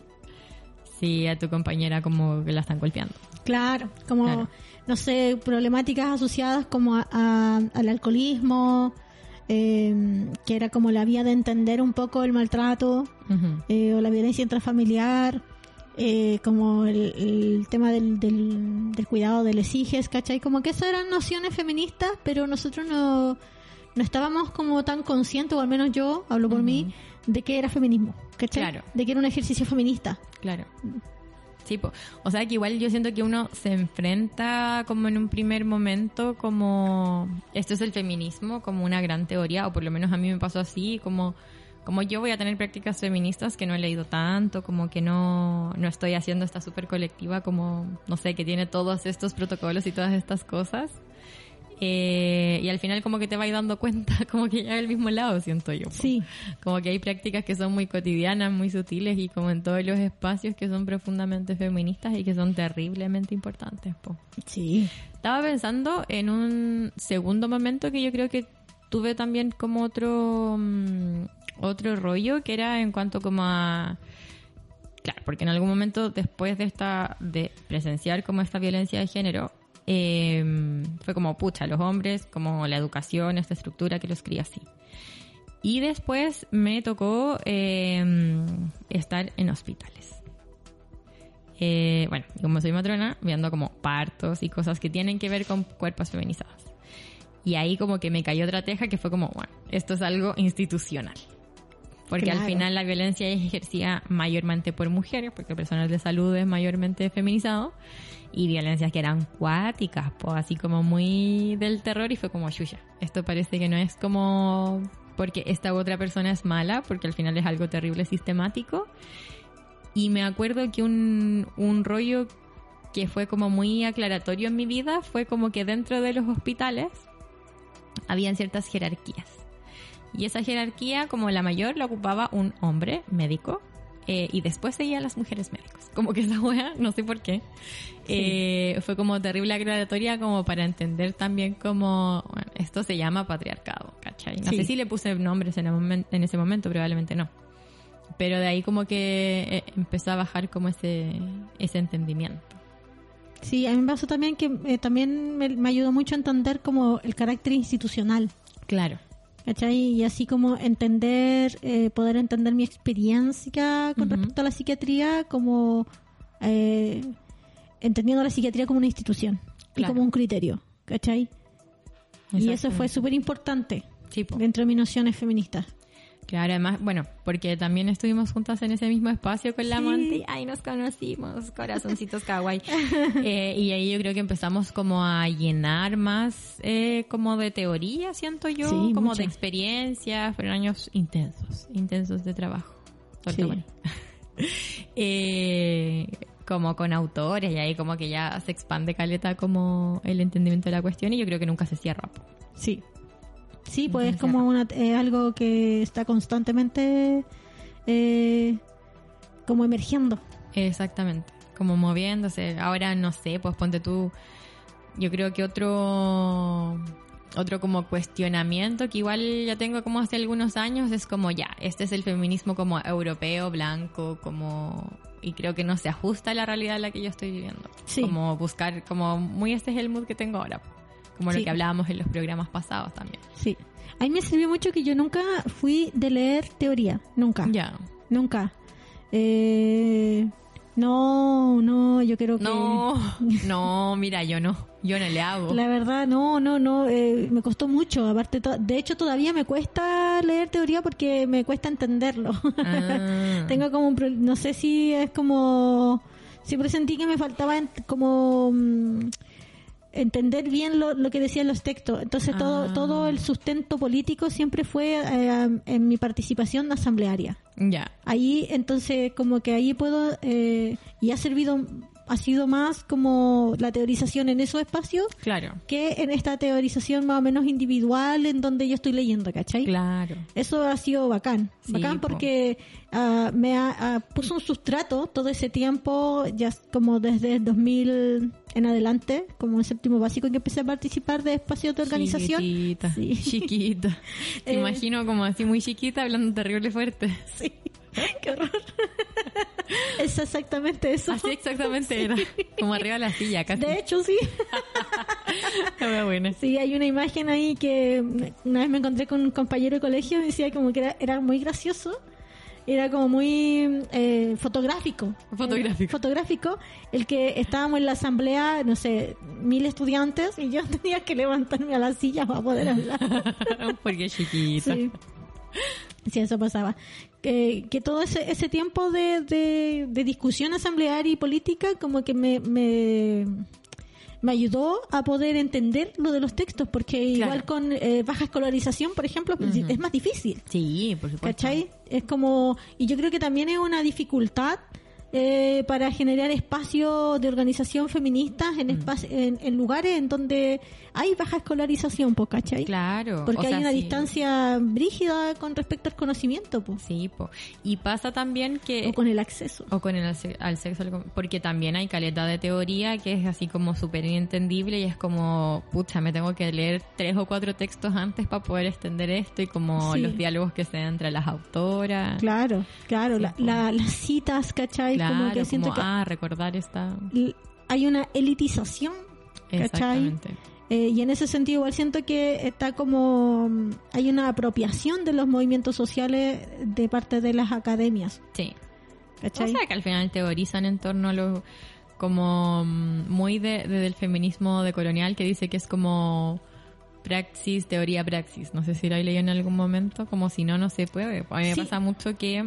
si a tu compañera como que la están golpeando. Claro, como, Claro. no sé, problemáticas asociadas como a- a- al alcoholismo, eh, que era como la vía de entender un poco el maltrato Ujú. eh, o la violencia intrafamiliar, eh, como el, el tema del, del, del cuidado de los hijos, ¿cachai? Como que esas eran nociones feministas, pero nosotros no, no estábamos como tan conscientes, o al menos yo, hablo por Ujú. mí, de que era feminismo, ¿cachai? Claro. De que era un ejercicio feminista. Claro. Sí, po. o sea que igual yo siento que uno se enfrenta como en un primer momento como esto es el feminismo como una gran teoría o por lo menos a mí me pasó así como como yo voy a tener prácticas feministas que no he leído tanto como que no no estoy haciendo esta super colectiva como no sé que tiene todos estos protocolos y todas estas cosas Eh, y al final como que te vas dando cuenta como que llega al mismo lado siento yo po. Sí, Como que hay prácticas que son muy cotidianas, muy sutiles y como en todos los espacios que son profundamente feministas y que son terriblemente importantes. po. sí. Estaba pensando en un segundo momento que yo creo que tuve también como otro mm, otro rollo que era en cuanto como a claro porque en algún momento después de esta de presenciar como esta violencia de género eh, fue como, pucha, los hombres, como la educación, esta estructura que los cría así. Y después me tocó eh, estar en hospitales. Eh, bueno, como soy matrona, viendo como partos y cosas que tienen que ver con cuerpos feminizados. Y ahí como que me cayó otra teja que fue como, bueno, esto es algo institucional. Porque al Claro. final la violencia es ejercida mayormente por mujeres, porque el personal de salud es mayormente feminizado, y violencias que eran cuáticas, pues así como muy del terror, y fue como, chuya, esto parece que no es como porque esta otra persona es mala, porque al final es algo terrible sistemático. Y me acuerdo que un, un rollo que fue como muy aclaratorio en mi vida fue como que dentro de los hospitales habían ciertas jerarquías. Y esa jerarquía, como la mayor, la ocupaba un hombre médico. eh, y después seguían las mujeres médicos. Como que esa wea, no sé por qué. eh, fue como terrible aclaratoria como para entender también como bueno, esto se llama patriarcado, ¿cachai? No Sí. sé si le puse nombres en, el en ese momento, probablemente no. Pero de ahí como que eh, empezó a bajar como ese, ese entendimiento. Sí, a mí me pasó también que eh, también me, me ayudó mucho a entender como el carácter institucional. Claro. ¿Cachai? Y así como entender, eh, poder entender mi experiencia con respecto a la psiquiatría como eh, entendiendo la psiquiatría como una institución y como un criterio, ¿cachai? Y eso fue súper importante dentro de mis nociones feministas. Claro, además, bueno, porque también estuvimos juntas en ese mismo espacio con la Sí. Monty. Ay, nos conocimos, corazoncitos kawaii. Eh, y ahí yo creo que empezamos como a llenar más eh, como de teoría, siento yo, Sí, como de experiencia. Fueron años intensos, intensos de trabajo. Sí. mí. Eh, como con autores y ahí como que ya se expande caleta como el entendimiento de la cuestión y yo creo que nunca se cierra. Sí. Sí, pues es como una, eh, algo que está constantemente eh, como emergiendo. Exactamente, como moviéndose. Ahora no sé, pues ponte tú. Yo creo que otro otro como cuestionamiento que igual ya tengo como hace algunos años es como ya, este es el feminismo como europeo, blanco, como y creo que no se ajusta a la realidad en la que yo estoy viviendo. Sí. Como buscar como muy este es el mood que tengo ahora, como Sí. lo que hablábamos en los programas pasados también. Sí. A mí me sirvió mucho que yo nunca fui de leer teoría. Nunca. Ya. Nunca. Eh, no, no, yo creo que... No, no, mira, yo no, yo no le hago. La verdad, no, no, no, eh, me costó mucho. Aparte, de hecho, todavía me cuesta leer teoría porque me cuesta entenderlo. Ah. Tengo como un, no sé si es como, siempre sentí que me faltaba como mm, entender bien lo, lo que decían los textos. Entonces, todo, Ah. todo el sustento político siempre fue eh, en mi participación asamblearia. Ya. Ahí, entonces, como que ahí puedo, eh, y ha servido, ha sido más como la teorización en esos espacios Claro. que en esta teorización más o menos individual en donde yo estoy leyendo, ¿cachai? Claro. Eso ha sido bacán. Sí, bacán po. porque ah, me ha, ah, puso un sustrato todo ese tiempo, ya como desde el 2000 en adelante, como en séptimo básico en que empecé a participar de espacios de organización. Chiquitita. Sí. Chiquita. Te Eh. imagino como así muy chiquita hablando terrible fuerte. Sí. Qué horror. es exactamente eso. Así exactamente era. Como arriba de la silla, casi. De hecho, sí. Era buena. Sí, hay una imagen ahí que una vez me encontré con un compañero de colegio y decía como que era, era muy gracioso. Era como muy eh, fotográfico. Fotográfico. Eh, fotográfico. El que estábamos en la asamblea, no sé, mil estudiantes y yo tenía que levantarme a la silla para poder hablar. Porque chiquita. Sí. Sí, eso pasaba. Que, que todo ese, ese tiempo de, de, de discusión asamblearia y política como que me, me, me ayudó a poder entender lo de los textos, porque igual con eh, baja escolarización, por ejemplo, es más difícil. Sí, por supuesto. ¿Cachai? Es como, y yo creo que también es una dificultad eh, para generar espacios de organización feministas en, en, en lugares en donde hay baja escolarización, pues, ¿cachai? Claro. Porque o sea, hay una sí. distancia brígida con respecto al conocimiento, pues, Sí, po. Y pasa también que... o con el acceso. O con el al sexo, porque también hay caleta de teoría que es así como súper inentendible y es como, pucha, me tengo que leer tres o cuatro textos antes para poder extender esto y como Sí. los diálogos que se dan entre las autoras. Claro, claro, Sí, la- las citas, ¿cachai? Claro, como que siento como, que ah, recordar esta... hay una elitización ¿cachai? Exactamente. Eh, y en ese sentido igual siento que está como mm, hay una apropiación de los movimientos sociales de parte de las academias, Sí. ¿cachai? O sea, que al final teorizan en torno a lo como mm, muy de, de- del feminismo decolonial que dice que es como praxis, teoría, praxis. No sé si lo he leído en algún momento, como si no, no se puede. A mí me pasa mucho que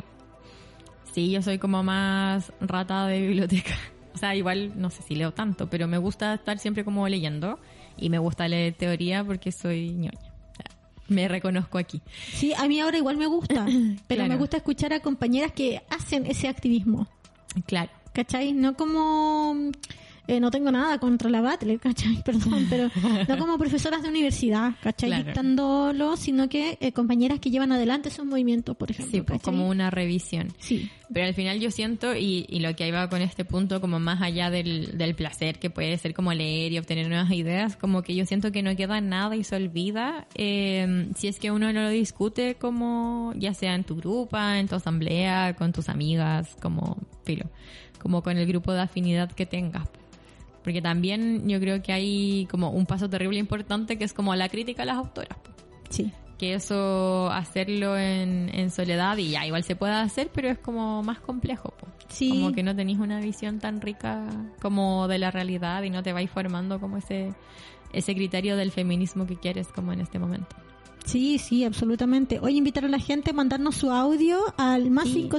sí, yo soy como más rata de biblioteca. O sea, igual no sé si leo tanto, pero me gusta estar siempre como leyendo y me gusta leer teoría porque soy ñoña. Me reconozco aquí. Sí, a mí ahora igual me gusta, pero Claro. me gusta escuchar a compañeras que hacen ese activismo, Claro. ¿cachai? No como... eh, no tengo nada contra la Battle, ¿cachai? Perdón, pero no como profesoras de universidad, ¿cachai? Claro. Dictándolo, sino que eh, compañeras que llevan adelante esos movimientos, por ejemplo. Sí, pues como una revisión. Sí, Pero al final yo siento, y, y lo que ahí va con este punto, como más allá del, del placer que puede ser como leer y obtener nuevas ideas, como que yo siento que no queda nada y se olvida eh, si es que uno no lo discute como, ya sea en tu grupo, en tu asamblea, con tus amigas, como, filo, como con el grupo de afinidad que tengas. Porque también yo creo que hay como un paso terrible importante que es como la crítica a las autoras sí. que eso hacerlo en, en soledad y ya igual se puede hacer pero es como más complejo po. Sí. como que no tenéis una visión tan rica como de la realidad y no te vais formando como ese ese criterio del feminismo que quieres como en este momento Sí, sí, absolutamente. Hoy invitar a la gente a mandarnos su audio al más Sí.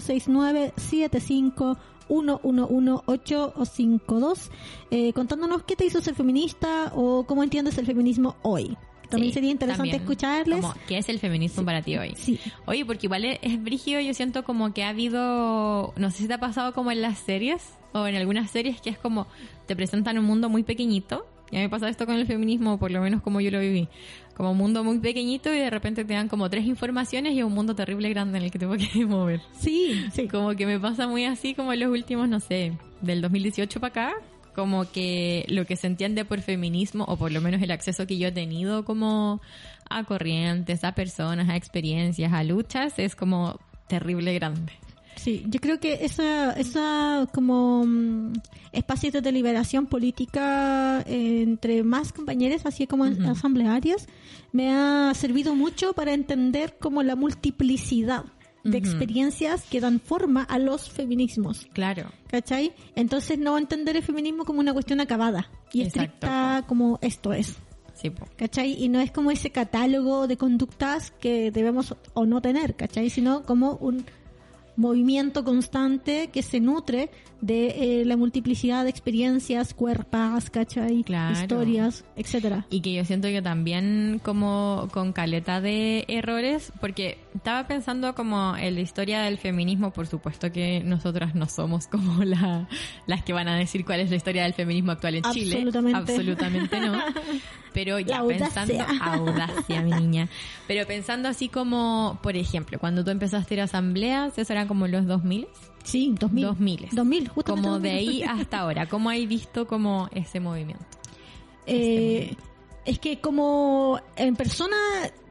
569-75-111-852 eh, contándonos qué te hizo ser feminista o cómo entiendes el feminismo hoy. También Sí, sería interesante también, escucharles. como, ¿qué es el feminismo para ti hoy? Sí, Oye, porque igual es, es brígido, yo siento como que ha habido, no sé si te ha pasado como en las series o en algunas series que es como te presentan un mundo muy pequeñito. Y a mí me pasa esto con el feminismo, por lo menos como yo lo viví. Como un mundo muy pequeñito y de repente te dan como tres informaciones y un mundo terrible grande en el que te puedes mover. sí, sí. Como que me pasa muy así como en los últimos, no sé, del 2018 para acá, como que lo que se entiende por feminismo, o por lo menos el acceso que yo he tenido como a corrientes, a personas, a experiencias, a luchas, es como terrible grande. Sí, yo creo que esa, esa como mm, espacios de deliberación política eh, entre más compañeros, así como en asamblearias, me ha servido mucho para entender como la multiplicidad de experiencias que dan forma a los feminismos. Claro. ¿Cachai? Entonces no entender el feminismo como una cuestión acabada y Exacto. estricta como esto es. Sí, po. ¿Cachai? Y no es como ese catálogo de conductas que debemos o no tener, ¿cachai? Sino como un movimiento constante que se nutre de eh, la multiplicidad de experiencias, cuerpas, ¿cachai? Claro. Historias, etcétera. Y que yo siento que también como con caleta de errores, porque estaba pensando como en la historia del feminismo, por supuesto que nosotras no somos como la, las que van a decir cuál es la historia del feminismo actual en Chile. Absolutamente. Absolutamente no. Pero ya audacia. pensando, audacia, mi niña. Pero pensando así como, por ejemplo, cuando tú empezaste a ir a asambleas, eso eran como los 2000 Sí, 2000. 2000. 2000, justamente. Como de 2000. ahí hasta ahora, ¿cómo hay visto como ese movimiento? Eh, es que como en persona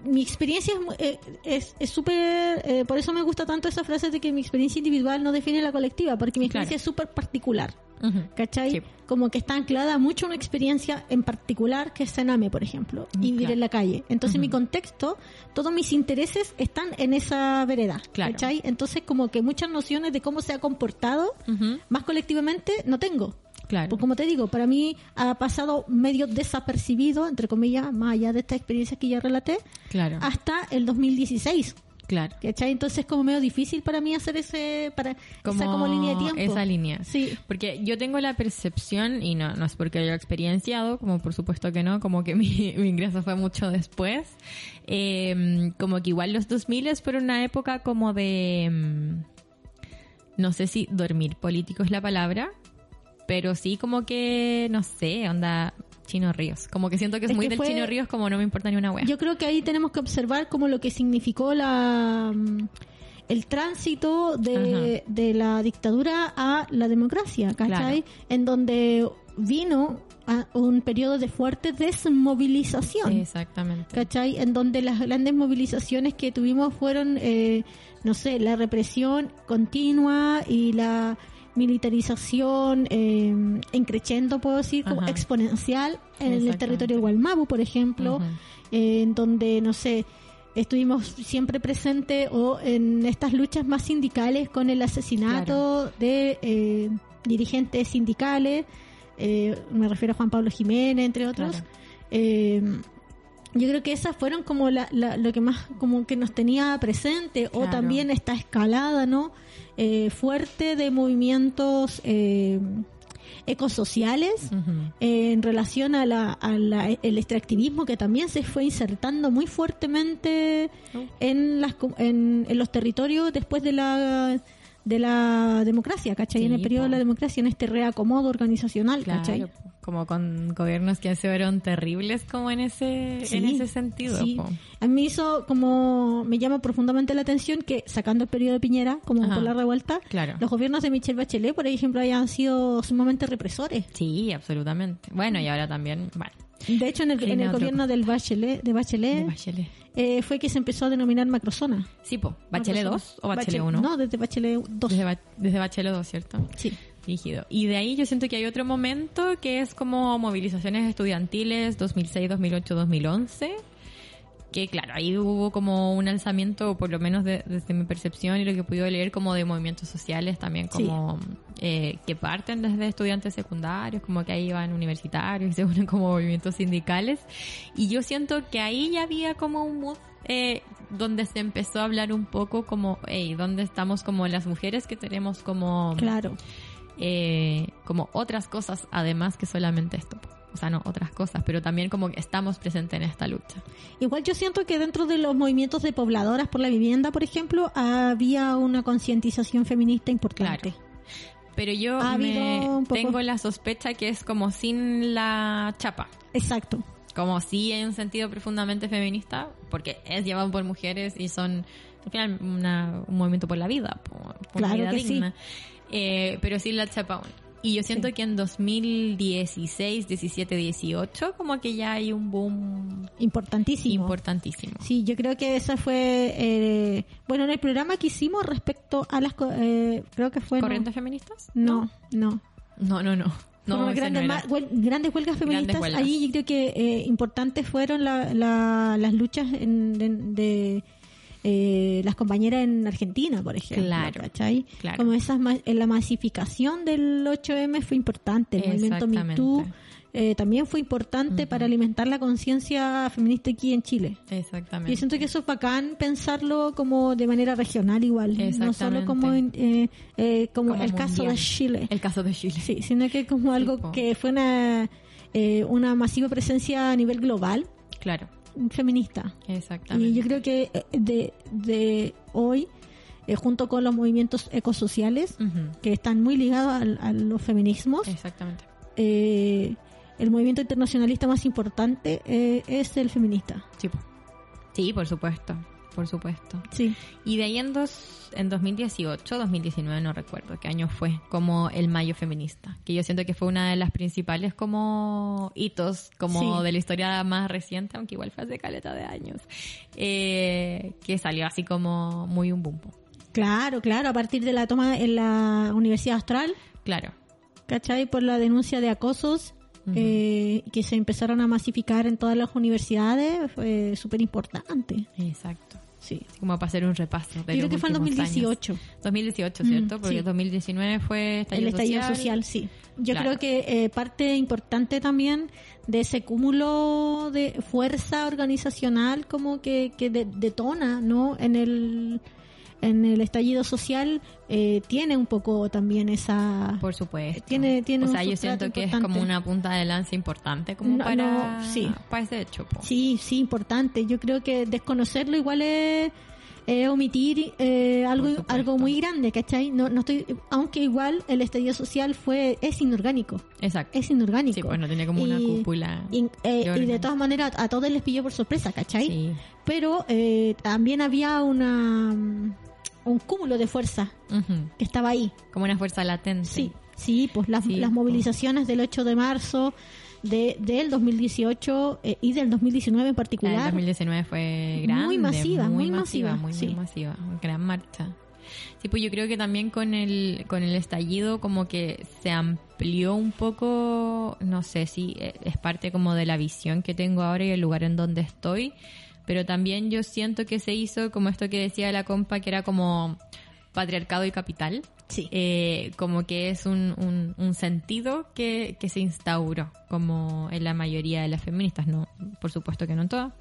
mi experiencia es mu- eh, es es súper eh, por eso me gusta tanto esa frase de que mi experiencia individual no define la colectiva porque mi Claro. experiencia es súper particular Ujú. ¿cachai? Sí. como que está anclada mucho a una experiencia en particular que es Sename por ejemplo y Mm, vivir claro. en la calle entonces mi contexto todos mis intereses están en esa vereda Claro. ¿cachai? entonces como que muchas nociones de cómo se ha comportado más colectivamente no tengo Claro. pues como te digo, para mí ha pasado medio desapercibido, entre comillas, más allá de esta experiencia que ya relaté, Claro. hasta el 2016. Claro. ¿Cachai? Entonces es como medio difícil para mí hacer ese, para, esa como línea de tiempo. Esa línea. Sí. Porque yo tengo la percepción, y no, no es porque haya experienciado, como por supuesto que no, como que mi, mi ingreso fue mucho después, eh, como que igual los 2000 fueron una época como de, mm, no sé si dormir político es la palabra, pero sí como que, no sé, onda Chino Ríos. Como que siento que es, Es muy que del fue- Chino Ríos como no me importa ni una wea. Yo creo que ahí tenemos que observar como lo que significó la mm, el tránsito de, de la dictadura a la democracia, ¿cachai? Claro. En donde vino a un periodo de fuerte desmovilización. Exactamente. ¿cachai? En donde las grandes movilizaciones que tuvimos fueron, eh, no sé, la represión continua y la militarización eh, en creciendo, puedo decir, como exponencial en el territorio de Gualmabu, por ejemplo, eh, en donde, no sé, estuvimos siempre presentes o en estas luchas más sindicales con el asesinato de eh, dirigentes sindicales, eh, me refiero a Juan Pablo Jiménez, entre otros. Claro. Yo creo que esas fueron como la- la- lo que más como que nos tenía presente o también esta escalada no Eh, fuerte de movimientos eh, ecosociales eh, en relación a la, a la- el extractivismo que también se fue insertando muy fuertemente Oh. en las en, en los territorios después de la de la democracia, ¿cachai? en el periodo de la democracia, en este reacomodo organizacional, ¿cachai? Claro, como con gobiernos que fueron terribles como en ese en ese sentido. sí. po. A mí hizo como, me llama profundamente la atención que sacando el periodo de Piñera, como Ajá. por la revuelta, Claro. los gobiernos de Michelle Bachelet, por ejemplo, hayan sido sumamente represores. Sí, absolutamente. Bueno, y ahora también, bueno, De hecho, en el, en gobierno del Bachelet, de Bachelet, de Bachelet. Eh, fue que se empezó a denominar macrozona. Sí, po. ¿Bachelet 2 o Bachelet 1? No, desde Bachelet 2. Desde, Ba- desde Bachelet 2, ¿cierto? Sí. Rígido. Y de ahí yo siento que hay otro momento que es como movilizaciones estudiantiles 2006, 2008, 2011. Que claro, ahí hubo como un alzamiento, por lo menos de- desde mi percepción y lo que he podido leer, como de movimientos sociales también, Sí. como eh, que parten desde estudiantes secundarios, como que ahí van universitarios y se unen como movimientos sindicales. Y yo siento que ahí ya había como un mood eh, donde se empezó a hablar un poco como, hey, ¿dónde estamos como las mujeres que tenemos como Claro. eh, como otras cosas además que solamente esto. O sea, no otras cosas, pero también como que estamos presentes en esta lucha. Igual yo siento que dentro de los movimientos de pobladoras por la vivienda, por ejemplo, había una concientización feminista importante. Claro. Pero yo Ha me tengo la sospecha que es como sin la chapa. Exacto. Como si en un sentido profundamente feminista, porque es llevado por mujeres y son al final una- un movimiento por la vida, por, por Claro vida que sí. digna. Eh, pero sin la chapa aún. Y yo siento Sí. que en 2016, 17, 18, como que ya hay un boom Importantísimo. importantísimo. Sí, yo creo que esa fue, eh, bueno, en el programa que hicimos respecto a las, eh, creo que fue... no. ¿Corrientes feministas? No, no. No, no, no. No, grandes, no huel- grandes huelgas feministas. huelgas. Ahí yo creo que eh, importantes fueron la- la- las luchas en- de, de, eh, las compañeras en Argentina, por ejemplo. Claro, ¿cachai? claro. Como esas la masificación del 8M fue importante. El movimiento Me Exactamente. Too eh, también fue importante para alimentar la conciencia feminista aquí en Chile. Exactamente. Yo siento que eso es bacán pensarlo como de manera regional igual, no solo como, eh, eh, como, Como el caso de. Chile. El caso de Chile. Sí, sino que como algo que fue una, eh, una masiva presencia a nivel global Claro, feminista. exactamente. Y yo creo que eh, de, de hoy, eh, junto con los movimientos ecosociales, que están muy ligados al- a, los feminismos, Exactamente. eh, el movimiento internacionalista más importante eh, es el feminista. Sí, sí, por supuesto. Por supuesto. Sí, Y de ahí en, dos, en 2018, 2019, no recuerdo qué año fue, como el Mayo Feminista, que yo siento que fue una de las principales como hitos como Sí. de la historia más reciente, aunque igual fue hace caleta de años, eh, que salió así como muy un boom. po. claro, claro, a partir de la toma en la Universidad Austral, Claro, ¿cachai? Por la denuncia de acosos eh, que se empezaron a masificar en todas las universidades, fue súper importante. exacto. Sí. Así como para hacer un repaso. De Yo creo que fue en últimos 2018. años. 2018, ¿cierto? Mm, Porque sí. 2019 fue estallido el estallido social, sí. Yo Claro. creo que eh, parte importante también de ese cúmulo de fuerza organizacional como que, que de- detona, ¿no? En el en el estallido social eh, tiene un poco también esa Por supuesto. Tiene- tiene o sea, yo siento que es como una punta de lanza importante como No, para, no, sí. para ese hecho. po. Sí, sí, importante. Yo creo que desconocerlo igual es, omitir eh, algo, algo muy grande, ¿cachai? No, no estoy, aunque igual el estallido social fue, es inorgánico, Exacto. es inorgánico. Sí, pues no tenía como una Y- cúpula. Y, eh, de y de órganos. todas maneras a todos les pilló por sorpresa, ¿cachai? Sí. Pero eh, también había una un cúmulo de fuerza que estaba ahí. Como una fuerza latente. Sí, sí, pues las, Sí, las pues. movilizaciones del 8 de marzo de, del 2018 eh, y del 2019 en La del particular. 2019 fue grande. Muy masiva, muy masiva. masiva, Muy, sí. muy masiva. Gran marcha. Sí, pues yo creo que también con el, con el estallido como que se amplió un poco, no sé si eh, es parte como de la visión que tengo ahora y el lugar en donde estoy, pero también yo siento que se hizo como esto que decía la compa, que era como patriarcado y capital. Sí. Eh, como que es un, un, un sentido que, que se instauró, como en la mayoría de las feministas, no, por supuesto que no en todas,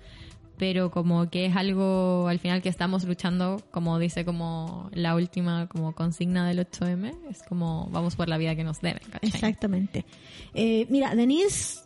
pero como que es algo al final que estamos luchando, como dice como la última como consigna del 8M, es como vamos por la vida que nos deben, ¿cachai? Exactamente. Eh, mira, Denise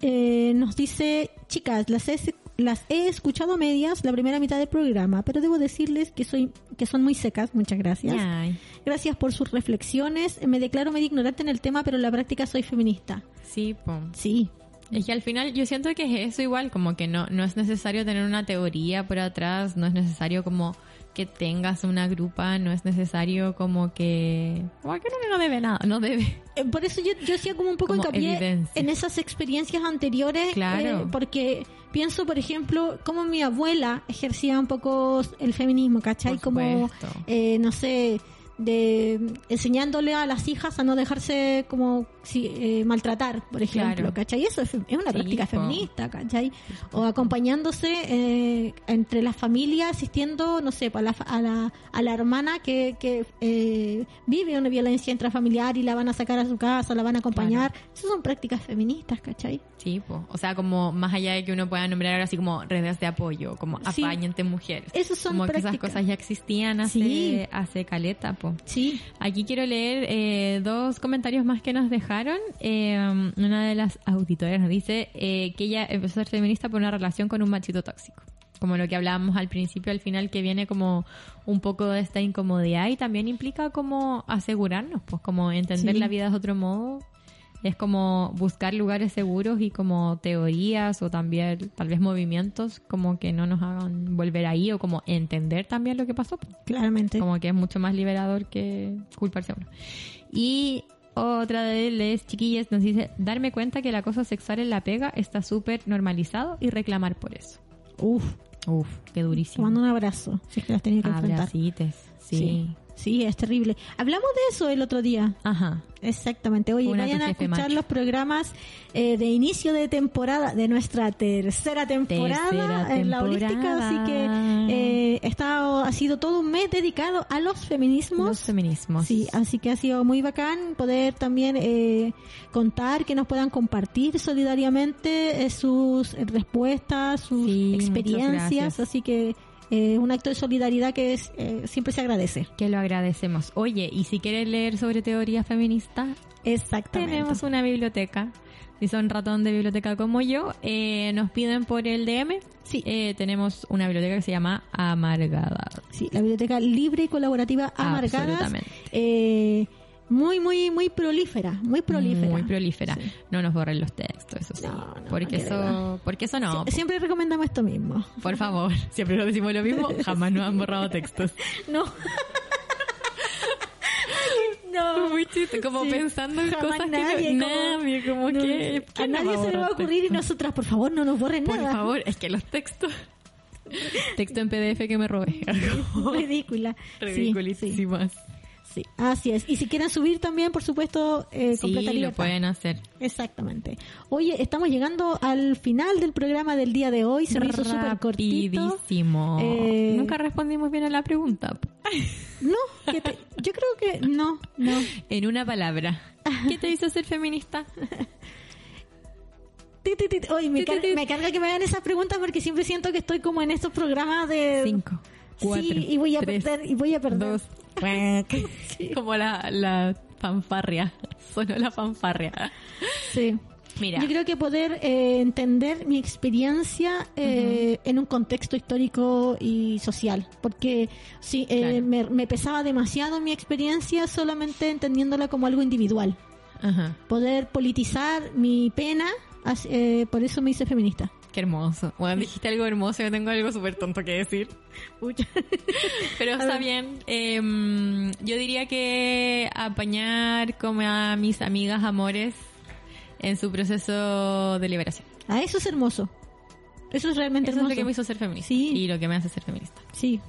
eh, nos dice, chicas, las las he escuchado a medias la primera mitad del programa, pero debo decirles que soy que son muy secas. Muchas gracias. Ay, Gracias por sus reflexiones. Me declaro medio ignorante en el tema, pero en la práctica soy feminista. sí, po. Sí, Es que al final yo siento que es eso igual, como que no, no es necesario tener una teoría por atrás, no es necesario como que tengas una grupa, no es necesario como que... Que uno no debe nada, no debe. Eh, Por eso yo, yo hacía como un poco Como hincapié evidencia. en esas experiencias anteriores. Claro. eh, porque pienso, por ejemplo, cómo mi abuela ejercía un poco el feminismo, ¿cachai? Como, eh, no sé, de enseñándole a las hijas a no dejarse como si, eh, maltratar, por ejemplo, Claro. ¿cachai? Eso es, es una Sí, práctica po. feminista, ¿cachai? O acompañándose eh, entre las familias, asistiendo, no sé, a la, a la, a la hermana que, que eh, vive una violencia intrafamiliar y la van a sacar a su casa, la van a acompañar. Esas son prácticas feministas, ¿cachai? Sí, po. o sea, como más allá de que uno pueda nombrar ahora así como redes de apoyo, como Sí. apáñate mujeres. Esas son como que esas prácticas. cosas ya existían hace, Sí. hace caleta, Sí. Aquí quiero leer eh, dos comentarios más que nos dejaron. Eh, una de las auditoras nos dice eh, que ella empezó a ser feminista por una relación con un machito tóxico. Como lo que hablábamos al principio, al final, que viene como un poco de esta incomodidad y también implica como asegurarnos, pues como entender Sí. la vida de otro modo. Es como buscar lugares seguros y como teorías o también tal vez movimientos como que no nos hagan volver ahí o como entender también lo que pasó. pues. Claramente. Como que es mucho más liberador que culparse a uno. Y otra de las chiquillas nos dice, darme cuenta que el acoso sexual en la pega está súper normalizado y reclamar por eso. Uf, Uf, qué te durísimo. mando un abrazo, si es que las tenía que enfrentar. Abracites, sí. Sí. Sí, es terrible. Hablamos de eso el otro día. Ajá. Exactamente. Oye, Una vayan a escuchar macho. los programas eh, de inicio de temporada, de nuestra tercera temporada Tercera en la holística. Así que eh, está, ha sido todo un mes dedicado a los feminismos. Los feminismos. Sí, así que ha sido muy bacán poder también eh, contar, que nos puedan compartir solidariamente eh, sus respuestas, sus Sí, experiencias. Así que eh, un acto de solidaridad que es, eh, siempre se agradece. Que lo agradecemos. Oye, y si quieres leer sobre teoría feminista, Exactamente. tenemos una biblioteca. Si son ratón de biblioteca como yo, eh, nos piden por el DM. Sí. Eh, tenemos una biblioteca que se llama Amargada. Sí, la biblioteca libre y colaborativa Amargadas. Absolutamente. Muy, muy, muy prolífera. Muy prolífera. Muy prolífera. Sí. No nos borren los textos, eso sí. No, no, porque eso, porque eso no. Sie- Siempre recomendamos esto mismo. Por favor, siempre lo decimos lo mismo, jamás nos han borrado textos. No. no. Muy chiste, como Sí. pensando en Jamás cosas nadie, que no, como- nadie, como No, que a ¿quién nos nadie se le va a ocurrir y nosotras, por favor, no nos borren Por nada. favor, es que los textos. Texto en PDF que me robé. Ridícula. Sí, Ridiculísimas. Sí, así es. Y si quieren subir también, por supuesto, eh, Sí, completa lo libertad. pueden hacer. Exactamente. Oye, estamos llegando al final del programa del día de hoy. Se me hizo súper cortito. Eh, Nunca respondimos bien a la pregunta. No, que te- yo creo que no, no. En una palabra. ¿Qué te hizo ser feminista? Oye, me, car- me carga que me hagan esas preguntas porque siempre siento que estoy como en estos programas de... Cinco, cuatro, sí, y voy a tres, perder, y voy a perder. dos. Como la, la fanfarria. Sonó la fanfarria. Sí. Mira. Yo creo que poder eh, entender mi experiencia eh, en un contexto histórico y social, porque sí, eh, Claro. me, me pesaba demasiado mi experiencia solamente entendiéndola como algo individual. Ajá. Poder politizar mi pena, eh, por eso me hice feminista. Qué hermoso. Bueno, dijiste algo hermoso, yo tengo algo súper tonto que decir. Pero está bien. Em, yo diría que apañar como a mis amigas amores en su proceso de liberación. Ah, eso es hermoso. Eso es realmente Eso es lo que me hizo ser feminista. Sí. Y lo que me hace ser feminista. Sí.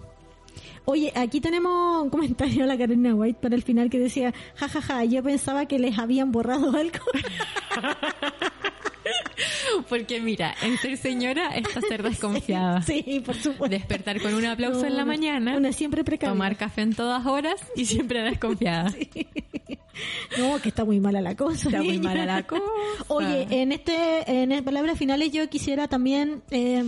Oye, aquí tenemos un comentario de la Karina White para el final que decía, jajaja, ja, ja, yo pensaba que les habían borrado algo. Porque mira, en ser señora está ser desconfiada. Sí, por supuesto. Despertar con un aplauso No, en la mañana, Una siempre precavida. tomar café en todas horas y siempre desconfiada. No, que está muy mala la cosa. Está muy mala la cosa. Oye, en este, en palabras finales yo quisiera también eh,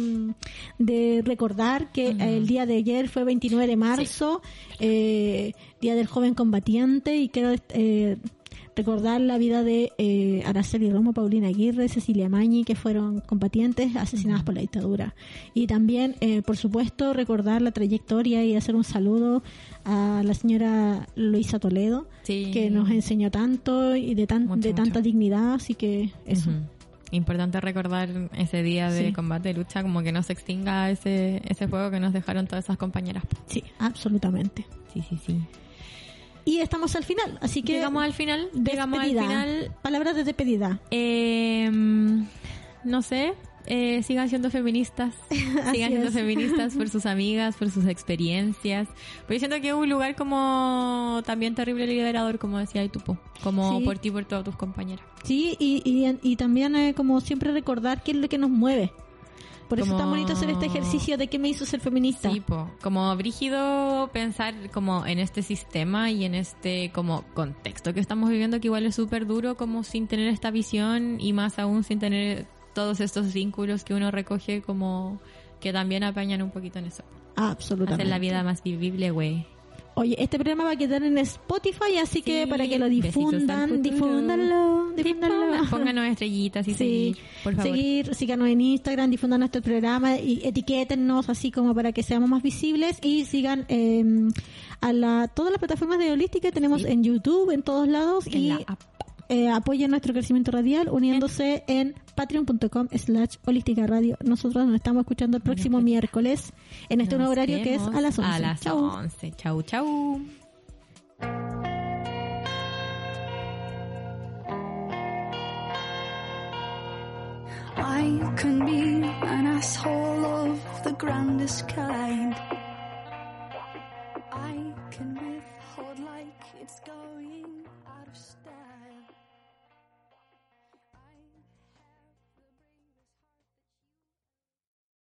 de recordar que el día de ayer fue 29 de marzo, eh, Día del Joven Combatiente y quiero eh, recordar la vida de eh, Araceli Romo, Paulina Aguirre, Cecilia Mañi, que fueron combatientes asesinadas por la dictadura. Y también, eh, por supuesto, recordar la trayectoria y hacer un saludo a la señora Luisa Toledo, Sí. que nos enseñó tanto y de, tan, Mucho, de tanta mucho. dignidad, así que eso. Importante recordar ese día de Sí. combate y lucha, como que no se extinga ese, ese fuego que nos dejaron todas esas compañeras. Sí, absolutamente. Sí, sí, sí. Y estamos al final, así que Llegamos al final. Llegamos al despedida. final. Palabras de despedida. Eh, no sé. eh, sigan siendo feministas. sigan siendo es. feministas por sus amigas, por sus experiencias. Porque yo siento que es un lugar como también terrible liberador, como decía Tupo. Como Sí. por ti y por todas tus compañeras. Sí, y, y, y también eh, como siempre recordar qué es lo que nos mueve. Por eso Como- es tan bonito hacer este ejercicio de qué me hizo ser feminista. Sí, po. como brígido pensar como en este sistema y en este como contexto que estamos viviendo que igual es súper duro como sin tener esta visión y más aún sin tener todos estos vínculos que uno recoge como que también apañan un poquito en eso. Absolutamente. Hacer la vida más vivible, güey. Oye, este programa va a quedar en Spotify, así que para que lo difundan, difúndanlo, difúndanlo. Pónganos estrellitas y Sí, seguir, por favor. seguir, síganos en Instagram, difundan nuestro programa y etiquétennos así como para que seamos más visibles y sigan eh, a la, todas las plataformas de Holística, tenemos Sí. en YouTube, en todos lados En y la app eh, apoyen nuestro crecimiento radial uniéndose en patreon.com slash holística radio. Nosotros nos estamos escuchando el próximo Bien. miércoles en este nuevo horario que es a las 11. A las chau. 11. Chau, chau. I can be an asshole of the grandest kind. I can withhold like it's going.